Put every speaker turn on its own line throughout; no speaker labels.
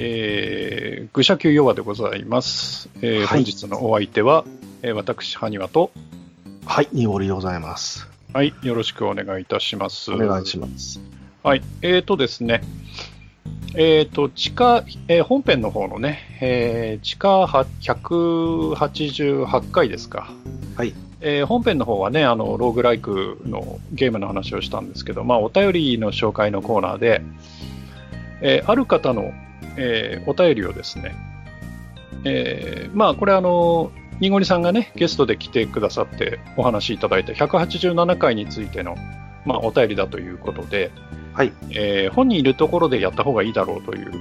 えー、愚者級弱でございます。えー
はい
本日のお相手は、えー私、ハニワと、
はい、ニオリでございます。
はい、よろしくお願いいたします。
お願いします。
はい、えーとですね、えーと、地下、えー本編の方のね、えー地下は188回ですか。
はい。
えー本編の方はね、あの、ローグライクのゲームの話をしたんですけど、まあ、お便りの紹介のコーナーで、えーある方の、えーお便りをですね、えーまあ、これあの、にごりさんがね、ゲストで来てくださってお話しいただいた187回についての、まあ、お便りだということで、
はい。
えー本人いるところでやった方がいいだろうという、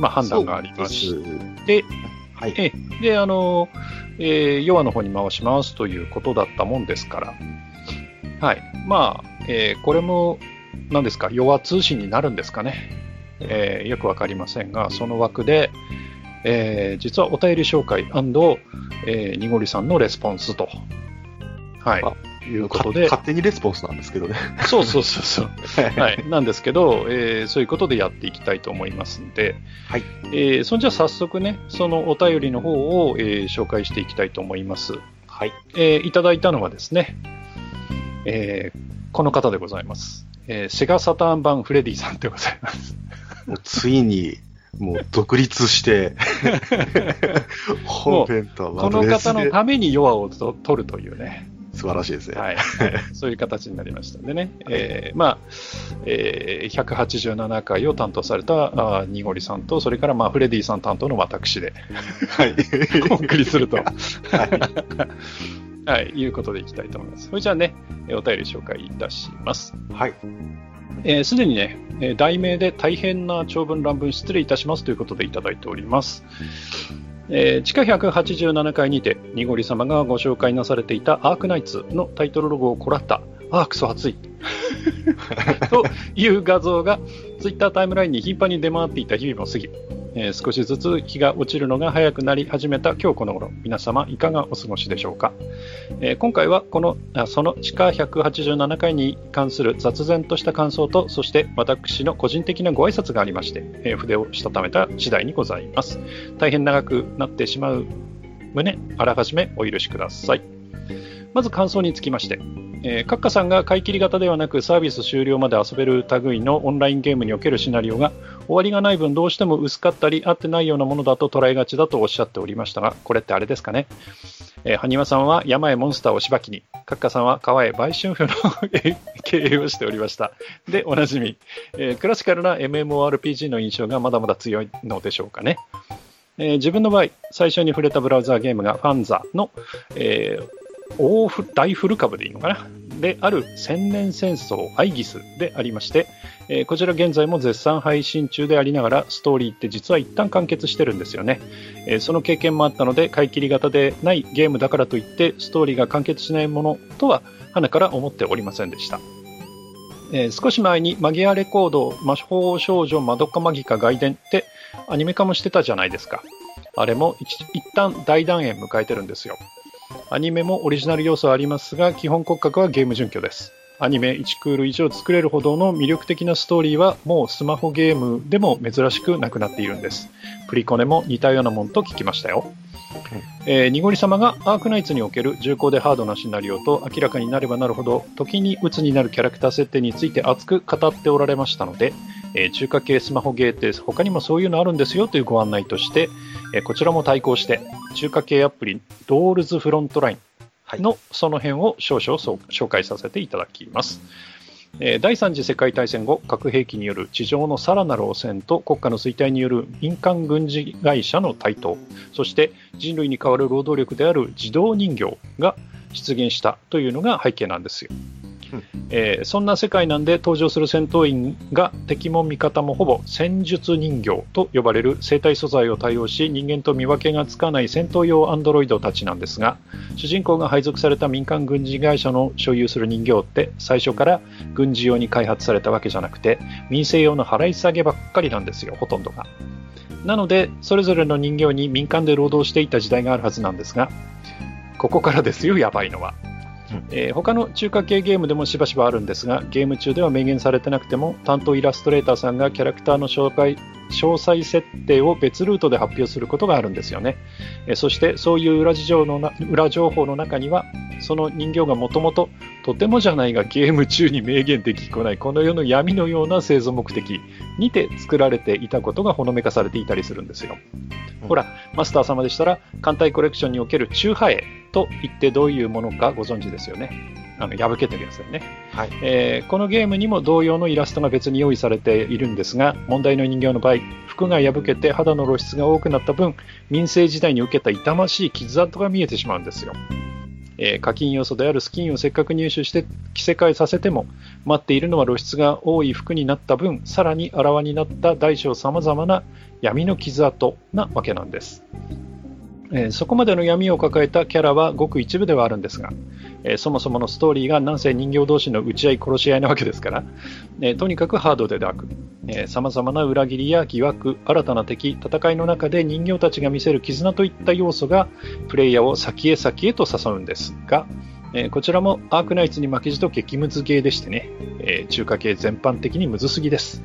まあ、判断がありまして、
はい。
ええで、あの、えー、の方に回しますということだったもんですから、はい。まあ、えーこれも、何ですか、ヨア通信になるんですかね。えーよくわかりませんが、その枠で、えー実はお便り紹介えー、にごりさんのレスポンスと、はい
あ、
いうことで、
勝手にレスポンスなんですけどね。
そうそうそうそう。はい、なんですけど、えーそういうことでやっていきたいと思いますんで、
はい
えーそんじゃ早速ね、そのお便りの方を、えー紹介していきたいと思います。
はい。
えーいただいたのはですね、えーこの方でございます。えーセガサターン版フレディさんでございます。
もうついに、もう独立して、本編とは
この方のために弱をと取るというね、
素晴らしいですね。
はい、そういう形になりましたんでね、えーまあえー187回を担当されたあーにごりさんと、それからまあフレディさん担当の私で
はい。
お送りすると、はい、いうことでいきたいと思います。それじゃあね、えーお便り紹介いたします。
はい。
えーすでにね、えー題名で大変な長文乱文失礼いたしますということでいただいております。えー地下187回にて、にごり様がご紹介なされていたアークナイツのタイトルロゴをこらった、あークソ熱い という画像がツイッタータイムラインに頻繁に出回っていた日々も過ぎ、えー少しずつ日が落ちるのが早くなり始めた今日この頃、皆様いかがお過ごしでしょうか？えー今回はこのあその地下187回に関する雑然とした感想とそして私の個人的なご挨拶がありまして、えー筆をしたためた次第にございます。大変長くなってしまう旨あらかじめお許しください。まず感想につきましてえー、カッカさんが買い切り型ではなくサービス終了まで遊べる類のオンラインゲームにおけるシナリオが終わりがない分どうしても薄かったり合ってないようなものだと捉えがちだとおっしゃっておりましたがこれってあれですかねえー、埴輪さんは山へモンスターをしばきに、カッカさんは川へ売春婦の経営をしておりました。で、おなじみ、えークラシカルな MMORPG の印象がまだまだ強いのでしょうかね。えー自分の場合、最初に触れたブラウザーゲームがファンザの、えー大フ大フル株でいいのかな？である千年戦争アイギスでありまして、えーこちら現在も絶賛配信中でありながらストーリーって実は一旦完結してるんですよね。えーその経験もあったので買い切り型でないゲームだからといってストーリーが完結しないものとは花から思っておりませんでした、えー少し前にマギアレコード魔法少女マドカマギカ外伝ってアニメ化もしてたじゃないですか。あれも一旦大団円迎えてるんですよ。アニメもオリジナル要素はありますが基本骨格はゲーム準拠ですアニメ1クール以上作れるほどの魅力的なストーリーはもうスマホゲームでも珍しくなくなっているんですプリコネも似たようなもんと聞きましたよ。えー、にごり様がアークナイツにおける重厚でハードなシナリオと明らかになればなるほど時に鬱になるキャラクター設定について熱く語っておられましたので、えー中華系スマホゲーって他にもそういうのあるんですよというご案内として、えーこちらも対抗して中華系アプリドールズフロントライン。のその辺を少々紹介させていただきます。第3次世界大戦後、核兵器による地上のさらなる汚染と国家の衰退による民間軍事会社の台頭、そして人類に代わる労働力である自動人形が出現したというのが背景なんですよ。えーそんな世界なんで登場する戦闘員が敵も味方もほぼ戦術人形と呼ばれる生体素材を対応し人間と見分けがつかない戦闘用アンドロイドたちなんですが主人公が配属された民間軍事会社の所有する人形って最初から軍事用に開発されたわけじゃなくて民生用の払い下げばっかりなんですよほとんどが。なのでそれぞれの人形に民間で労働していた時代があるはずなんですがここからですよやばいのは。えー他の中華系ゲームでもしばしばあるんですが、ゲーム中では明言されてなくても、担当イラストレーターさんがキャラクターの紹介詳細設定を別ルートで発表することがあるんですよね。えーそして、そういう裏事情のな裏情報の中には、その人形がもともととてもじゃないがゲーム中に明言できこないこの世の闇のような製造目的にて作られていたことがほのめかされていたりするんですよ。
うん
ほら、マスター様でしたら、艦隊コレクションにおける中波絵と言ってどういうものかご存知ですよね。あの破けてるやつだよね、
はい。
えーこのゲームにも同様のイラストが別に用意されているんですが、問題の人形の場合、服が破けて肌の露出が多くなった分、民政時代に受けた痛ましい傷跡が見えてしまうんですよ。えー課金要素であるスキンをせっかく入手して着せ替えさせても待っているのは露出が多い服になった分さらにあらわになった大小さまざまな闇の傷跡なわけなんです、えそこまでの闇を抱えたキャラはごく一部ではあるんですが、えーそもそものストーリーがなんせ人形同士の打ち合い殺し合いなわけですから、えーとにかくハードでダークさまざまな裏切りや疑惑新たな敵戦いの中で人形たちが見せる絆といった要素がプレイヤーを先へ先へと誘うんですが、えこちらもアークナイツに負けじと激ムズゲーでしてね、え中華系全般的にムズすぎです、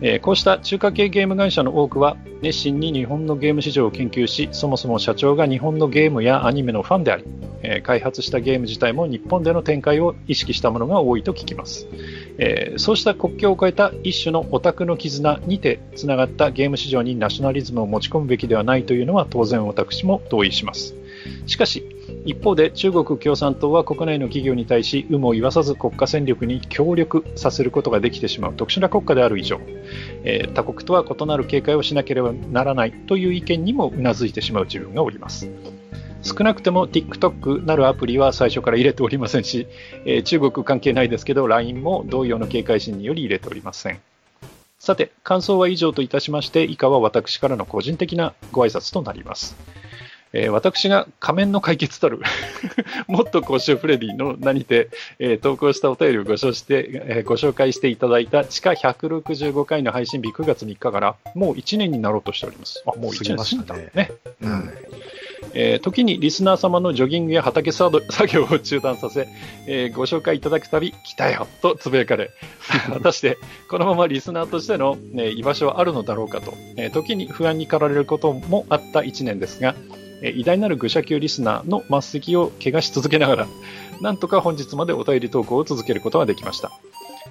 えこうした中華系ゲーム会社の多くは熱心に日本のゲーム市場を研究しそもそも社長が日本のゲームやアニメのファンであり、え開発したゲーム自体も日本での展開を意識したものが多いと聞きます。えそうした国境を越えた一種のオタクの絆にてつながったゲーム市場にナショナリズムを持ち込むべきではないというのは当然私も同意します。しかし一方で中国共産党は国内の企業に対し有無を言わさず国家戦力に協力させることができてしまう特殊な国家である以上、えー他国とは異なる警戒をしなければならないという意見にもうなずいてしまう自分がおります。少なくとも TikTok なるアプリは最初から入れておりませんし、えー中国関係ないですけど LINE も同様の警戒心により入れておりません。さて感想は以上といたしまして以下は私からの個人的なご挨拶となります。えー私が仮面の解決たる もっと公衆フレディの名にて、えー投稿したお便りをご紹して、えーご紹介していただいた地下165回の配信日9月3日からもう1年になろうとしております。あ、もう1
過ぎ
年過ぎ
たね
たね。
うん。
えー時にリスナー様のジョギングや畑作作業を中断させ、えーご紹介いただくたび、来たよとつぶやかれ、果たしてこのままリスナーとしての、ね居場所はあるのだろうかと、えー時に不安に駆られることもあった1年ですが、え偉大なる愚者級リスナーの末席を怪我し続けながら、なんとか本日までお便り投稿を続けることができました。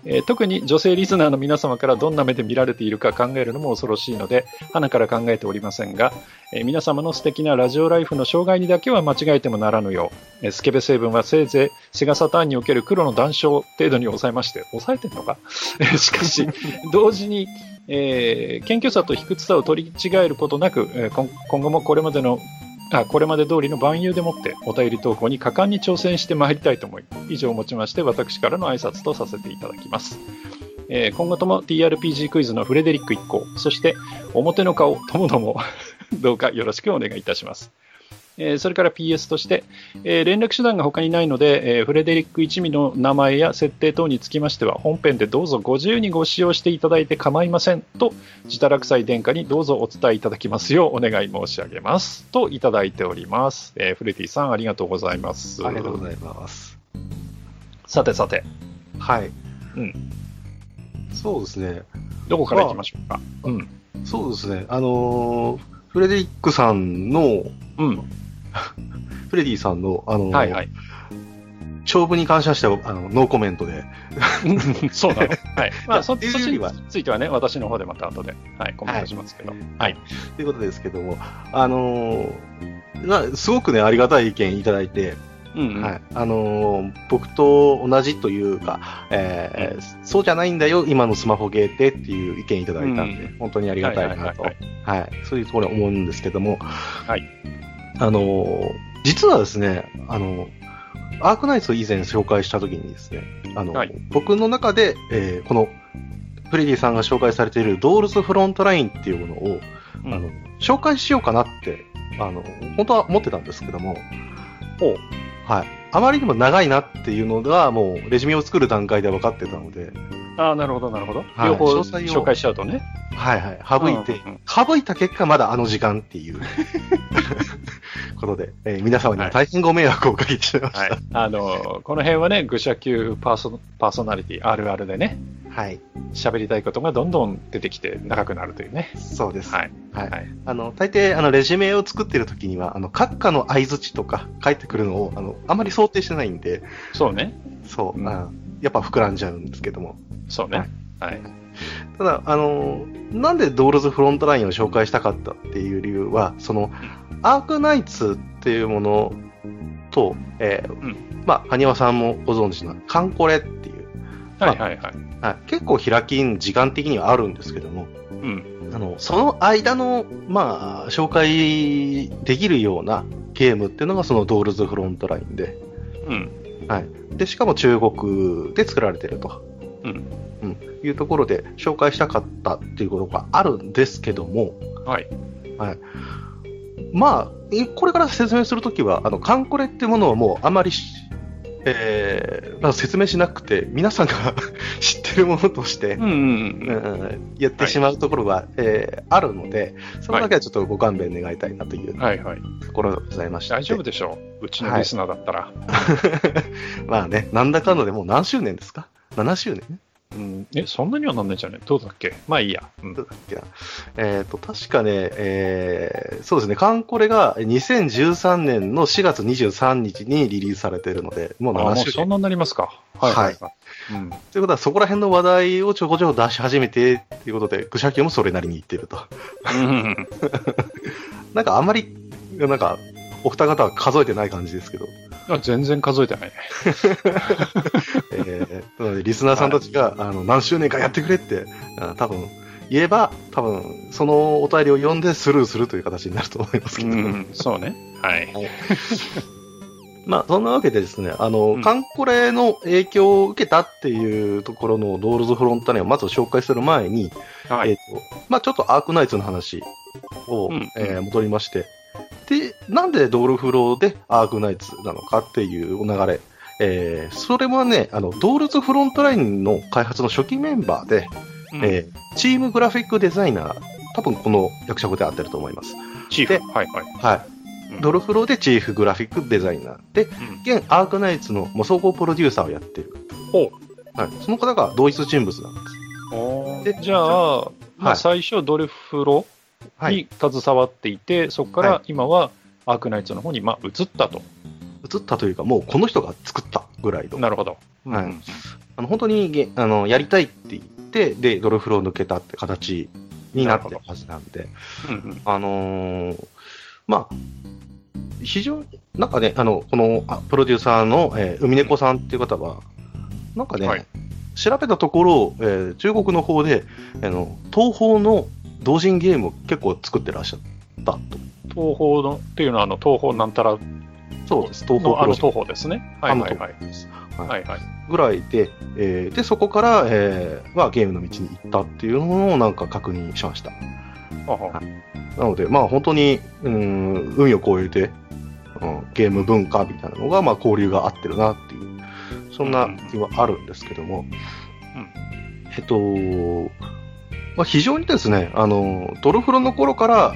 えー特に女性リスナーの皆様からどんな目で見られているか考えるのも恐ろしいので、花から考えておりませんが、えー皆様の素敵なラジオライフの障害にだけは間違えてもならぬよう、えースケベ成分はせいぜいセガサターンにおける黒の談笑程度に抑えまして、抑えてんのか？しかし、同時に、えー謙虚さと卑屈さを取り違えることなく、え今後もこれまでのあこれまで通りの万有でもってお便り投稿に果敢に挑戦してまいりたいと思い、以上をもちまして私からの挨拶とさせていただきます。えー今後とも TRPG クイズのフレデリック一行、そして表の顔ともども どうかよろしくお願いいたします。えーそれから PS として、えー連絡手段が他にないので、えーフレデリック一味の名前や設定等につきましては、本編でどうぞご自由にご使用していただいて構いませんと、自堕落祭殿下にどうぞお伝えいただきますようお願い申し上げます。といただいております。えーフレディさんありがとうございます。
ありがとうございます。
さてさて、
はい。
うん。
そうですね。
どこから行きましょうか。うん。
そうですね。あのーフレデリックさんの、
うん。
フレディさんの、あのー
はいはい。
長文に関しましては、あの、ノーコメントで。
そうなの。はい。まあ、そ
っ
ちについてはね、私の方でまた後で、はい、コメントしますけど。はい。
ということですけども、あのーなすごくね、ありがたい意見いただいて、
うん、うん。
はい。あのー僕と同じというか、えーそうじゃないんだよ、今のスマホゲーってっていう意見いただいたんで、
うん
本当にありがたいなと、
はい
はいそういうところに思うんですけども、
はい。
あのー実はですね、あのーアークナイツを以前紹介したときにですね、あの、
はい
僕の中で、えーこの、フレディさんが紹介されているドールズフロントラインっていうものを、
うん
あの、紹介しようかなって、あの、本当は思ってたんですけども。はい。あまりにも長いなっていうのが、もうレジュメを作る段階で分かってたので、
ああ、なるほど、なるほど。
はい
両方
詳細を
紹介しちゃうとね。
はいはい、省いて、
うんうん
省いた結果、まだあの時間っていう ことで、えー皆様には大変ご迷惑をおかけしてしまし
はい。あの、この辺はね、愚者級パーソパーソナリティあるあるでね、
た。はい、
喋りたいことがどんどん出てきて長くなるというね。
そうです。
はい。
はい
はい。
あの、大抵、あの、レジュメを作ってる時には、あの、閣下の相槌とか書いてくるのを、あの、あまり想定してないんで、
そうね。
そう、
うん
あやっぱ膨らんじゃうんですけども。
そうね。はい。
ただ、あの、なんでドールズフロントラインを紹介したかったっていう理由は、その、アークナイツっていうものと、えー
ん
まあ、埴輪さんもご存知のカンコレっていう、
はいはいはい。
はい、結構開きん時間的にはあるんですけども、
うん。
あの、その間の、まあ、紹介できるようなゲームっていうのがそのドールズフロントラインで、
うん。
はい。で、しかも中国で作られてると。
うん。
うん、いうところで紹介したかったっていうことがあるんですけども、
はい。
まあ、えこれから説明するときは、あの、カンコレっていうものはもうあまりし、えーまあ、説明しなくて、皆さんが知ってるものとしてやってしまうところが、えーあるので、それだけはちょっとご勘弁願いたいなという
はいはい。
ところでございまして。
大丈夫でしょう？うちのリスナーだったら。
まあね、なんだかんだでもう何周年ですか ?7 周年？
うん。え、そんなにはなんないんじゃない？どうだっけ？まあいいや。うん
どうだっけな？えっ、と、確かね、えーそうですね、カンコレが2013年の4月23日にリリースされているので、もう
あも
7周年。
うそんなになりますか。はいはいはい。うん。
ということは、そこら辺の話題をちょこちょこ出し始めて、ということで、愚者級もそれなりに言ってると。
うん
なんかあんまり、なんか、お二方は数えてない感じですけど、
あ全然数えてないね。
えーなのでリスナーさんたちが、あの何周年かやってくれって、あ多分言えば、多分そのお便りを読んでスルーするという形になると思いますけど、
うん。そうね。はい。
まあ、そんなわけでですね、あの、
うん
カンコレの影響を受けたっていうところのドールズフロンタネをまず紹介する前に、
はい。
えっ、と、まあちょっとアークナイツの話を、
うん
えー戻りまして、で、なんでドールフローでアークナイツなのかっていう流れ、えーそれはね、あの、ドールズフロントラインの開発の初期メンバーで、
うん
えーチームグラフィックデザイナー、多分この役職で合ってると思います。
チーフ。
で
はいはい。
はい。
うん
ドルフローでチーフグラフィックデザイナーで、
うん
現アークナイツのもう総合プロデューサーをやってる。
ほ
はい。その方が同一人物なんです。
お
で
じゃあ、まあ、
はい
最初、ドルフロ
はい。
に携わっていて、そこか
は
ら今はアークナイツの方に、まあ、移ったと。
移ったというか、もうこの人が作ったぐらいの。
なるほど。
はい
うん
あの本当にげあのやりたいって言って、で、ドルフローを抜けたって形になってるはずなんで、
うんうん
あのーまあ、非常に、なんかね、あの、このあプロデューサーの、えー海猫さんっていう方は、なんかね、
はい
調べたところ、えー中国の方で、あの、東宝の同人ゲームを結構作ってらっしゃったと。
東宝のっていうのは、あの東宝なんたら
そうです、東宝
のあの東宝ですね。はいはい。はい
はい
はい。
ぐらいで、えーで、そこから、えーまあ、ゲームの道に行ったっていうのをなんか確認しました。なので、まあ本当に、うん、海を越えて、うん、ゲーム文化みたいなのが、まあ交流が合ってるなっていう、そんな気はあるんですけども、えっと、まあ、非常にですね、あの、ドルフロの頃から、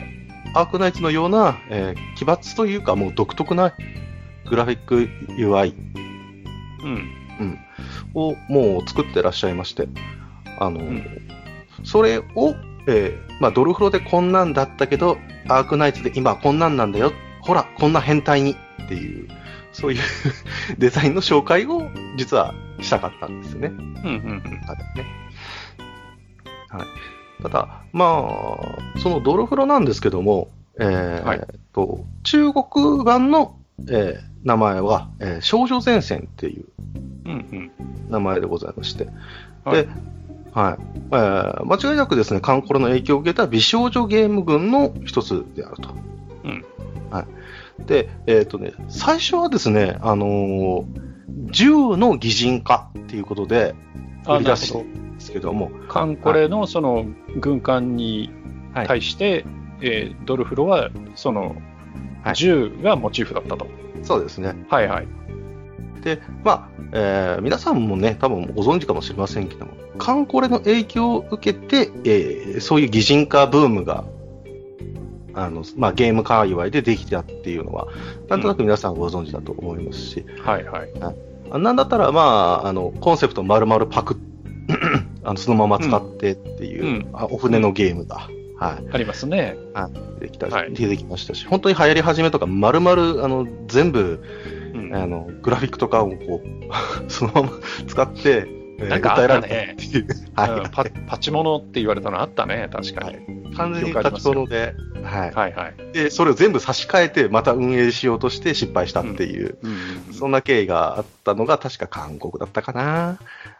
アークナイツのような、えー奇抜というか、もう独特なグラフィック UI
うん。
をもう作ってらっしゃいまして、あの、
ん。
それを、えーまあ、ドルフロでこんなんだったけど、アークナイツで今こんなんなんだよ、ほら、こんな変態にっていう、そういう デザインの紹介を実はしたかったんですよね。
うんうんうん。
ただね。はい。ただ、まあ、そのドルフロなんですけども、えー
はい
と、中国版の、えー名前は、えー少女前線っていう
うんうん。
名前でございまして、
はい
で、はい。えー間違いなくですね、カンコロの影響を受けた美少女ゲーム群の一つであると。
うん。
はい。で、えっ、とね、最初はですね、あのー銃の擬人化っていうことで、
あ、
売り出し。ですけども、
カンコレのその軍艦に
はい
対して、えードルフロはその
はい
銃がモチーフだったと。
そうですね。
はいはい。
で、まあ、えー皆さんもね、多分ご存知かもしれませんけども、カンコレの影響を受けて、えーそういう擬人化ブームが、あの、まあ、ゲーム界隈でできたっていうのは、なんとなく皆さんご存知だと思いますし、
はいはい。
あなんだったら、まあ、あの、コンセプト丸々パクっ あのそのまま使ってっていう、
うん。
あお船のゲームが、はい、
ありますね。
出てきた、
はい。
出てきましたし、本当に流行り始めとか、丸々、あの、全部、
うん。
あの、グラフィックとかをこう、そのまま使って、えー
なんかあったね
訴えられた ってい
パパチモノって言われたのあったね、確かに。
い。完全に立ち物で、はい。
はいはい。
で、それを全部差し替えて、また運営しようとして失敗したっていう、
うん
そんな経緯があったのが、確か韓国だったかな。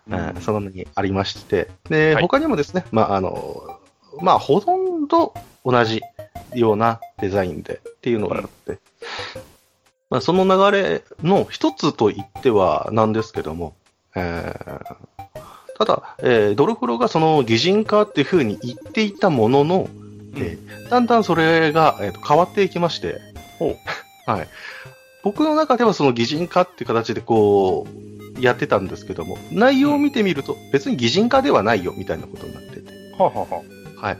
うん
うんそんなにありまして。で、
はい
他にもですね、まあ、あの、まあ、ほとんど同じようなデザインでっていうのがあって、まあ、その流れの一つと言ってはなんですけども、えーただ、えードルフロがその擬人化っていうふうに言っていたものの、えーだんだんそれが、えーと変わっていきまして、
ほ
はい。僕の中ではその擬人化っていう形でこう、やってたんですけども、内容を見てみると別に擬人化ではないよみたいなことになってて。
はあはあは
はい。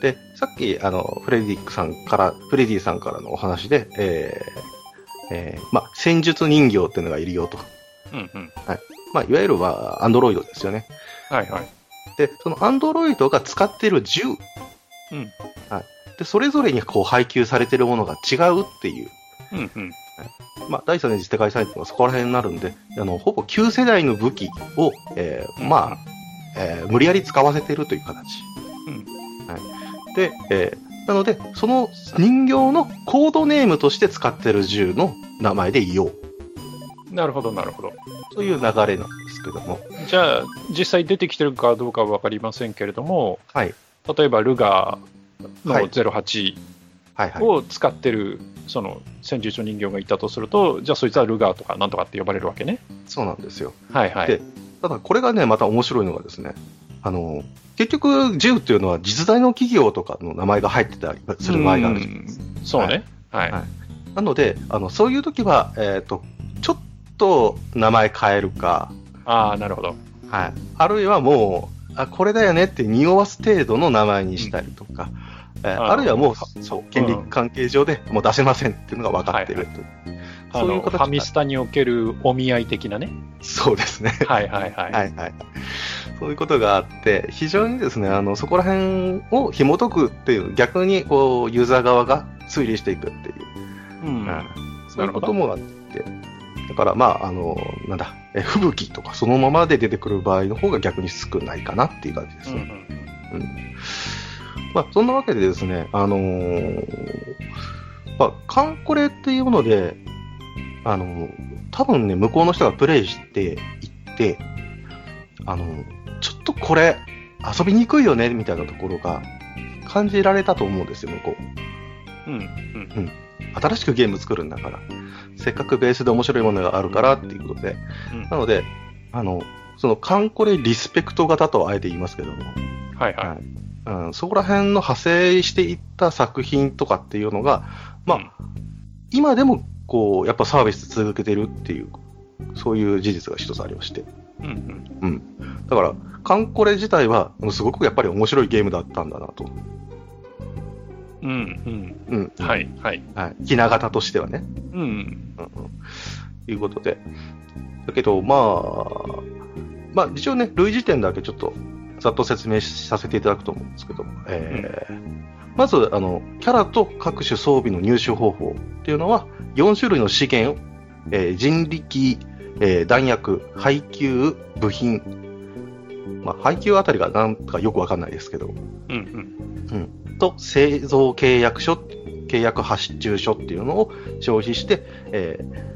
で、さっき、あの、フレディックさんから、フレディさんからのお話で、えー、えー、まあ、戦術人形っていうのがいるよと。
あうんうん。
まあ、いわゆるは、アンドロイドですよね。
はいはい。
で、そのアンドロイドが使っている銃。
うん。
はい。で、それぞれにこう配給されているものが違うっていう。
うんうん。
まあ、第3次世界大戦はそこら辺になるんで、あの、ほぼ旧世代の武器を、えーまあ、えー無理やり使わせているという形。
うん。
はい。で、えーなので、その人形のコードネームとして使っている銃の名前でいよう
なるほどなるほど。
という流れなんですけども。
じゃあ、実際出てきてるかどうかは分かりませんけれども、
はい。
例えばルガーの
はい
08
はいはい。
を使ってる、その戦術人形がいたとすると、じゃあそいつはルガーとかなんとかって呼ばれるわけね。
そうなんですよ。
はいはい。
でただ、これがね、また面白いのがですね、あの、結局、銃っていうのは実在の企業とかの名前が入ってたりする場合があるじゃないですか。
うんそうね。はい。
はいなので、あの、そういう時は、えっ、と、ちょっと名前変えるか、
ああ、なるほど。
はい。あるいはもう、あ、これだよねって匂わす程度の名前にしたりとか、えー
あ
あるいはもう、
そ
そう、権利関係上でもう出せませんっていうのが分かっているという。
あ
そういう形
のファミスタにおけるお見合い的なね。
そうですね。
はいはいはい。
はいはい。そういうことがあって、非常にですね、あの、そこら辺を紐解くっていう、逆にこう、ユーザー側が推理していくっていう、
うん
うんそういうこともあって、だからまあ、あの、なんだ、え吹雪とかそのままで出てくる場合の方が逆に少ないかなっていう感じです
うんう
ね。
ん。
うん。まあ、そんなわけでですね、あのーまあ、カンコレっていうもので、あのー多分ね、向こうの人がプレイしていって、あのーちょっとこれ、遊びにくいよね、みたいなところが感じられたと思うんですよ、向こう。
うん。うん。
新しくゲーム作るんだから、せっかくベースで面白いものがあるからっていうことで、
うん
なので、あの、そのカンコレリスペクト型とはあえて言いますけども、
はいは。
はいいうん、そこら辺の派生していった作品とかっていうのが、まあ、
うん
今でも、こう、やっぱサービス続けてるっていう、そういう事実が一つありまして。
うんうん
うん。だから、カンコレ自体は、すごくやっぱり面白いゲームだったんだなと。
うんうん
うん。
うん。はいはい。
はい。ひな形としてはね。
うん
うんうん。いうことで。だけど、まあ、まあ、一応ね、類似点だけちょっと、ざっと説明させていただくと思うんですけども、えーまず、あの、キャラと各種装備の入手方法っていうのは、4種類の資源を、えー人力、えー弾薬、配給、部品、まあ、配給あたりがなんかよくわかんないですけど、
うんうん。
と製造契約書、契約発注書っていうのを消費して、えー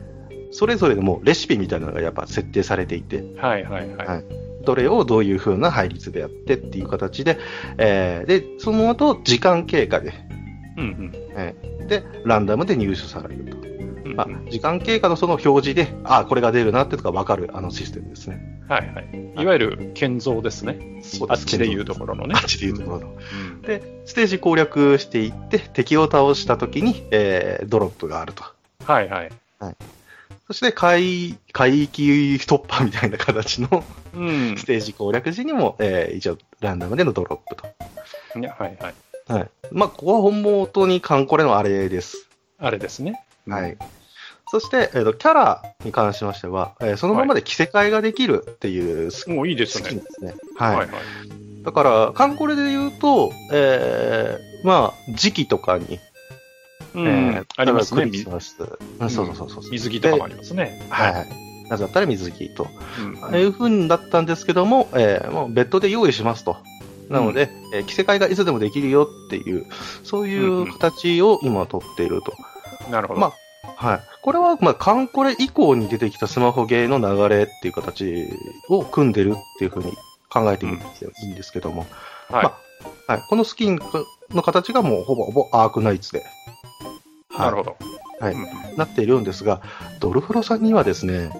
それぞれでもうレシピみたいなのがやっぱ設定されていて、
はいはいはい。
はいどれをどういう風な配列でやってっていう形で、えーで、その後時間経過で、
うん
で、ランダムで入手されると。まあ、時間経過のその表示で、あこれが出るなってとか分かるあのシステムですね。
はいはい。いわゆる建造ですね。
そう
あっちで言うところのね
あ。っちで言うところの。
うん
で、ステージ攻略していって、敵を倒した時に、えードロップがあると。
はいはい。
そして海、海域突破みたいな形の
うん
ス。テージ攻略時にも、えー一応ランダムでのドロップと。
いやはいはい。
はい。まあ、ここは本元にカンコレのあれです。
あれですね。
はい。そして、えっ、と、キャラに関しましては、えーそのままで着せ替えができるっていうス,、
もういいですね。
ですね。はい。
はいはい。
だから、カンコレで言うと、えーまあ、時期とかに、
うん
えー
ありますね。
そうそうそうそう。
水着とかもありますね。
はいはい。なぜだったら水着と。
うん
ああいう風だったんですけども、えーもう別途で用意しますと。なので、えー着せ替えがいつでもできるよっていう、そういう形を今取っていると。
なるほど。
まはい。これは、まあ、カンコレ以降に出てきたスマホゲーの流れっていう形を組んでるっていう風に考えてみていいんですけども、
はい。
まはい。このスキンの形がもうほぼほぼアークナイツで、
なるほど。
はい
うん
なっているんですが、ドルフロさんにはですね、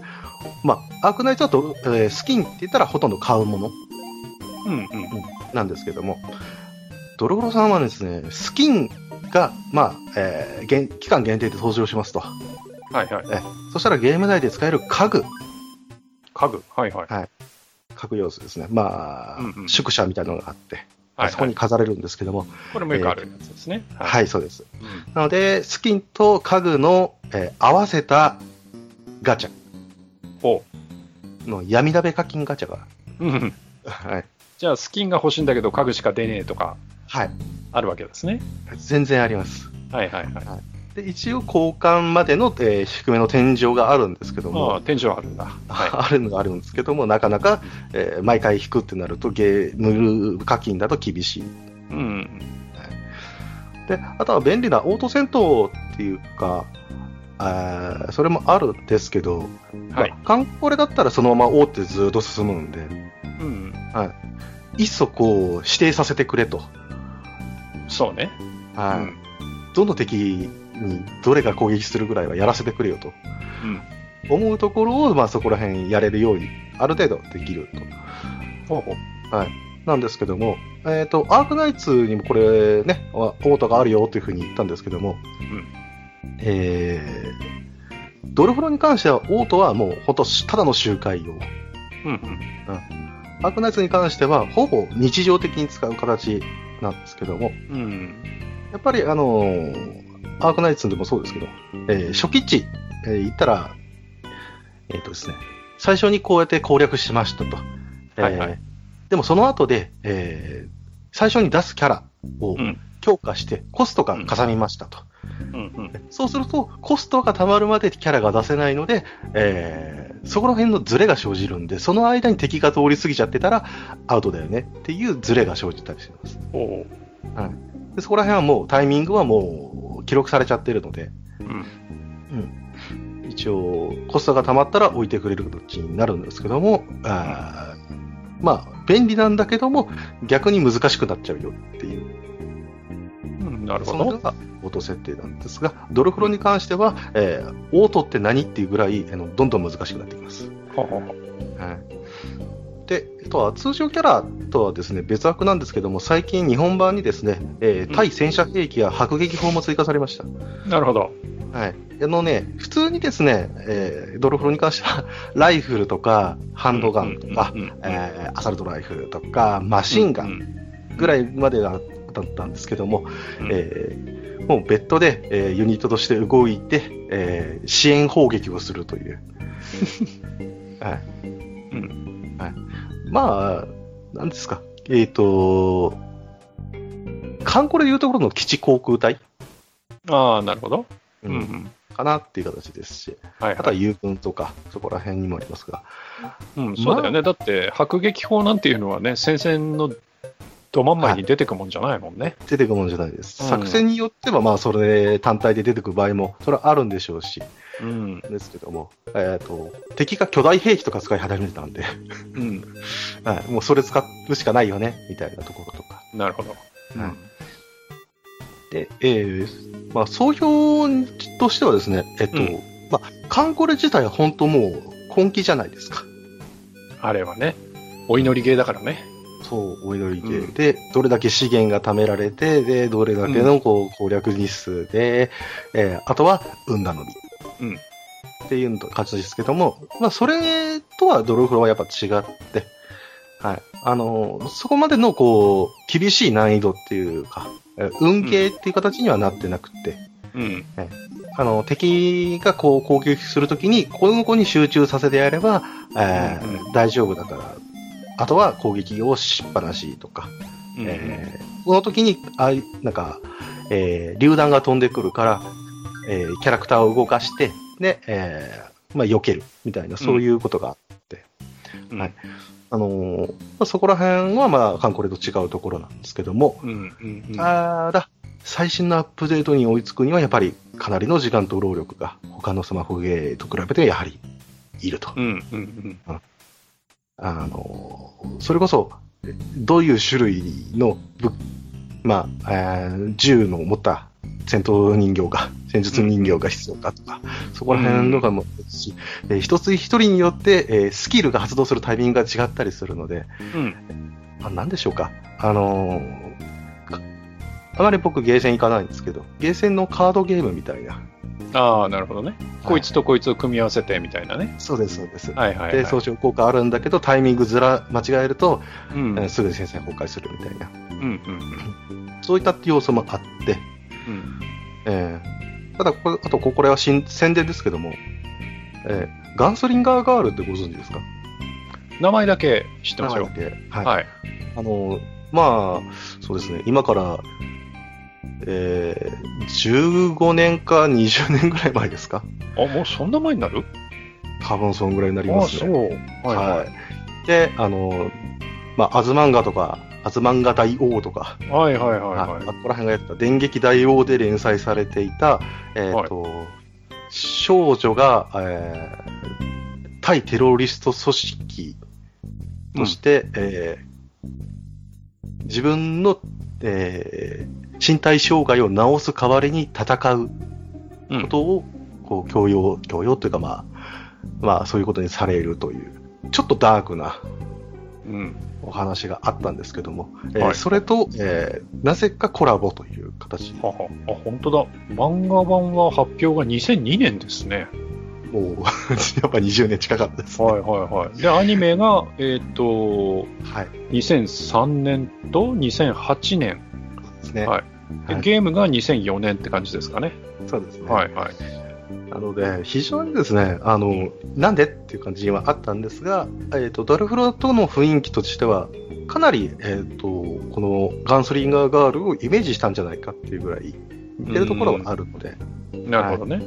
まあ、アークナイツはドル、えースキンって言ったらほとんど買うもの
うんうん。
なんですけども、ドルフロさんはですね、スキンが、まあ、えー限期間限定で登場しますと。
はいはい。
えそしたらゲーム内で使える家具、
家具？はいはい。
家具要素ですね。まあ、
うんうん
宿舎みたいなのがあって、
はい
そこに飾れるんですけども、
これもよくあるやつですね。
はいい、そうです。
うん
なので、スキンと家具の、えー合わせたガチャ
お
の闇鍋課金ガチャが、
うん
はい。
じゃあ、スキンが欲しいんだけど家具しか出ねえとか
はい。
あるわけですね。
全然あります。
はいはいはい。
で、一応交換までの、えー低めの天井があるんですけども、
ああ、天井あるんだ。は
あるのがあるんですけども、なかなか、えー毎回引くってなると、ゲーム課金だと厳しい。
い。うん。
で、あとは便利なオート戦闘っていうか、あーそれもあるんですけど、
はい
まあ、カンコレだったらそのまま追ってずっと進むんで、
うん。
いっそこう指定させてくれと。
そうね。
はい
うん
どの敵にどれが攻撃するぐらいはやらせてくれよと
うん。
思うところを、まあ、そこら辺やれるように、ある程度できると。
ほうほう。
はい。なんですけども、えっ、と、アークナイツにもこれね、オートがあるよというふうに言ったんですけども、えー、ドルフロに関しては、オートはもう本当、ただの周回用。
うんうん。
アークナイツに関しては、ほぼ日常的に使う形なんですけども、
うん。
やっぱりあのーアークナイツでもそうですけど、えー初期値、えー言ったら、えっ、とですね、最初にこうやって攻略しましたと。えー
はいはい
でもその後で、えー最初に出すキャラを
うん。
強化して、コストがかさみましたと。
うんうん。
そうすると、コストが溜まるまでキャラが出せないので、えーそこら辺のズレが生じるんで、その間に敵が通り過ぎちゃってたら、アウトだよねっていうズレが生じたりします。
おう。
でそこら辺はもう、タイミングはもう、記録されちゃってるので、
うん。
一応、コストが溜まったら置いてくれる形になるんですけども、あーまあ、便利なんだけども、逆に難しくなっちゃうよっていう、
うん。なるほど。
そのがオート設定なんですが、ドルフロに関しては、えーオートって何っていうぐらい、あのどんどん難しくなってきます。はい。で、あとは通常キャラとはですね、別枠なんですけども、最近日本版にですね、えー対戦車兵器や迫撃砲も追加されました。
なるほど。
はい。あのね、普通にですね、えードルフロに関しては、ライフルとか、ハンドガンとか、アサルトライフルとか、マシンガン
うん
ぐらいまでだったんですけども、
うん
えーもう別途で、えーユニットとして動いて、えー支援砲撃をするという。はい。
うん。
まあ、なんですか。えっ、と、カンコレでいうところの基地航空隊、
ああ、なるほど。
う
うんんうん。
かなっていう形ですし、
はいは。
あとはい友軍とか、そこら辺にもありますが、
うん、そうだよね。だって、迫撃砲なんていうのはね、戦線のど真ん前に出てくもんじゃないもんね。
出てくるもんじゃないです。
うん
作戦によっては、まあ、それ単体で出てくる場合も、それはあるんでしょうし、
うん。
ですけども、えっ、と、敵が巨大兵器とか使い始めてたんで、
うん。
はい、もうそれ使うしかないよね、みたいなところとか。
なるほど。
はいで、えー、まあ、総評としてはですね、えっと、
うん
まあ、カンコレ自体は本当もう根気じゃないですか。
あれはね、お祈りゲーだからね。
そう、お祈りゲ
うん。
ーで、どれだけ資源が貯められて、で、どれだけのこう攻略日数で、えーあとは運頼み。
うん。
っていう形ですけども、まあ、それとはドルフロはやっぱ違って、はい。あの、そこまでの、こう、厳しい難易度っていうか、え運慶っていう形にはなってなくて、
うん。
あの、敵がこう攻撃するときに、この子に集中させてやれば、えー
うん。
大丈夫だから、あとは攻撃をしっぱなしとか、
うん
えーこの時に、あいなんか、えー榴弾が飛んでくるから、えーキャラクターを動かして、で、えーまあ、避けるみたいな、そういうことがあって、
うん
はいあのーまあ、そこら辺は、まあ、カンコレと違うところなんですけども、
うんうんうん。
ただ、最新のアップデートに追いつくには、やっぱりかなりの時間と労力が、他のスマホゲーと比べてやはりいると。
うんうんうん。
あの、それこそ、どういう種類のぶ、まあ、えー銃の持った戦闘人形が、戦術人形が必要かとか、そこら辺のがもですし、えー一つ一人によって、えースキルが発動するタイミングが違ったりするので、
うん。
まあ、なんでしょうか。あのーかあまり僕ゲーセン行かないんですけど、ゲーセンのカードゲームみたいな。
ああ、なるほどね。こいつとこいつを組み合わせてみたいなね。
そうです、そうです。
はいはい、はい。
で、装置効果あるんだけど、タイミングずら、間違えると、
うん。うん
えーすぐに先生崩壊するみたいな。
うんうん
そういった要素もあって、
うん。
えーただこれ、あと、これは新宣伝ですけども、えーガンスリンガーガールってご存知ですか？
名前だけ知ってますよ。
はい。はい。
はい。
あの、まあ、そうですね、今から、えー、15年か20年ぐらい前ですか？
あ、もうそんな前になる？
多分そんぐらいになり
ああ、
ますね。
そう。はいはい。
い。で、あの、まあ、アズマンガとか、アズマンガ大王とか、
はいはいはい
はい
はい。
あここら辺がやってた電撃大王で連載されていた、えっ、と、少女が、えー対テロリスト組織として、えー自分の、えー身体障害を治す代わりに戦う
うん
ことを、こう、強要、強要というかまあ、まあそういうことにされるという、ちょっとダークな
うん。
お話があったんですけども、えー
はい
それと、えーなぜかコラボという形
はは。あ、本当だ。漫画版は発表が2002年ですね。
もう、やっぱ20年近かったです、ね。
はいはいはい。で、アニメが、えっ、と、
はい。2003
2003年と2008年。
ですね。
はいで
はい。
ゲームが2004年って感じですかね。
そうですね。
はいはい。
なので、非常にですね、あの、なんでっていう感じはあったんですが、えっ、と、ドルフロとの雰囲気としては、かなり、えっ、と、このガンスリンガーガールをイメージしたんじゃないかっていうぐらい、似てるところはあるので、
なるほどね。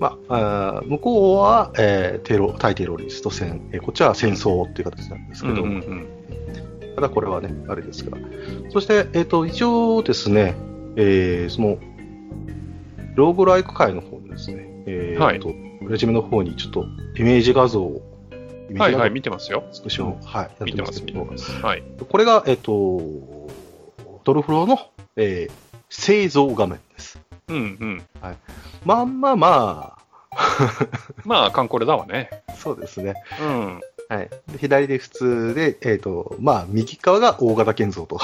まあ、あー向こうは、えーテロ、対テロリスト戦、えーこっちは戦争っていう形なんですけど、
うんうんうん
ただこれはね、あれですが。そして、えっ、と、一応ですね、えーその、ローグライク界の方にですね、えー
はい
と、レジュメの方にちょっとイメージ画像を、
はいはい、見てますよ。
スクショを、はい、やっ
見てます、
けど
見てます。はい。
これが、えっ、と、ドルフローの、えー製造画面です。
うんうん。
まんまま
まあ、カンコレだわね。
あ、そうですね。
うん。
はい。で左で普通で、えっ、と、まあ、右側が大型建造と。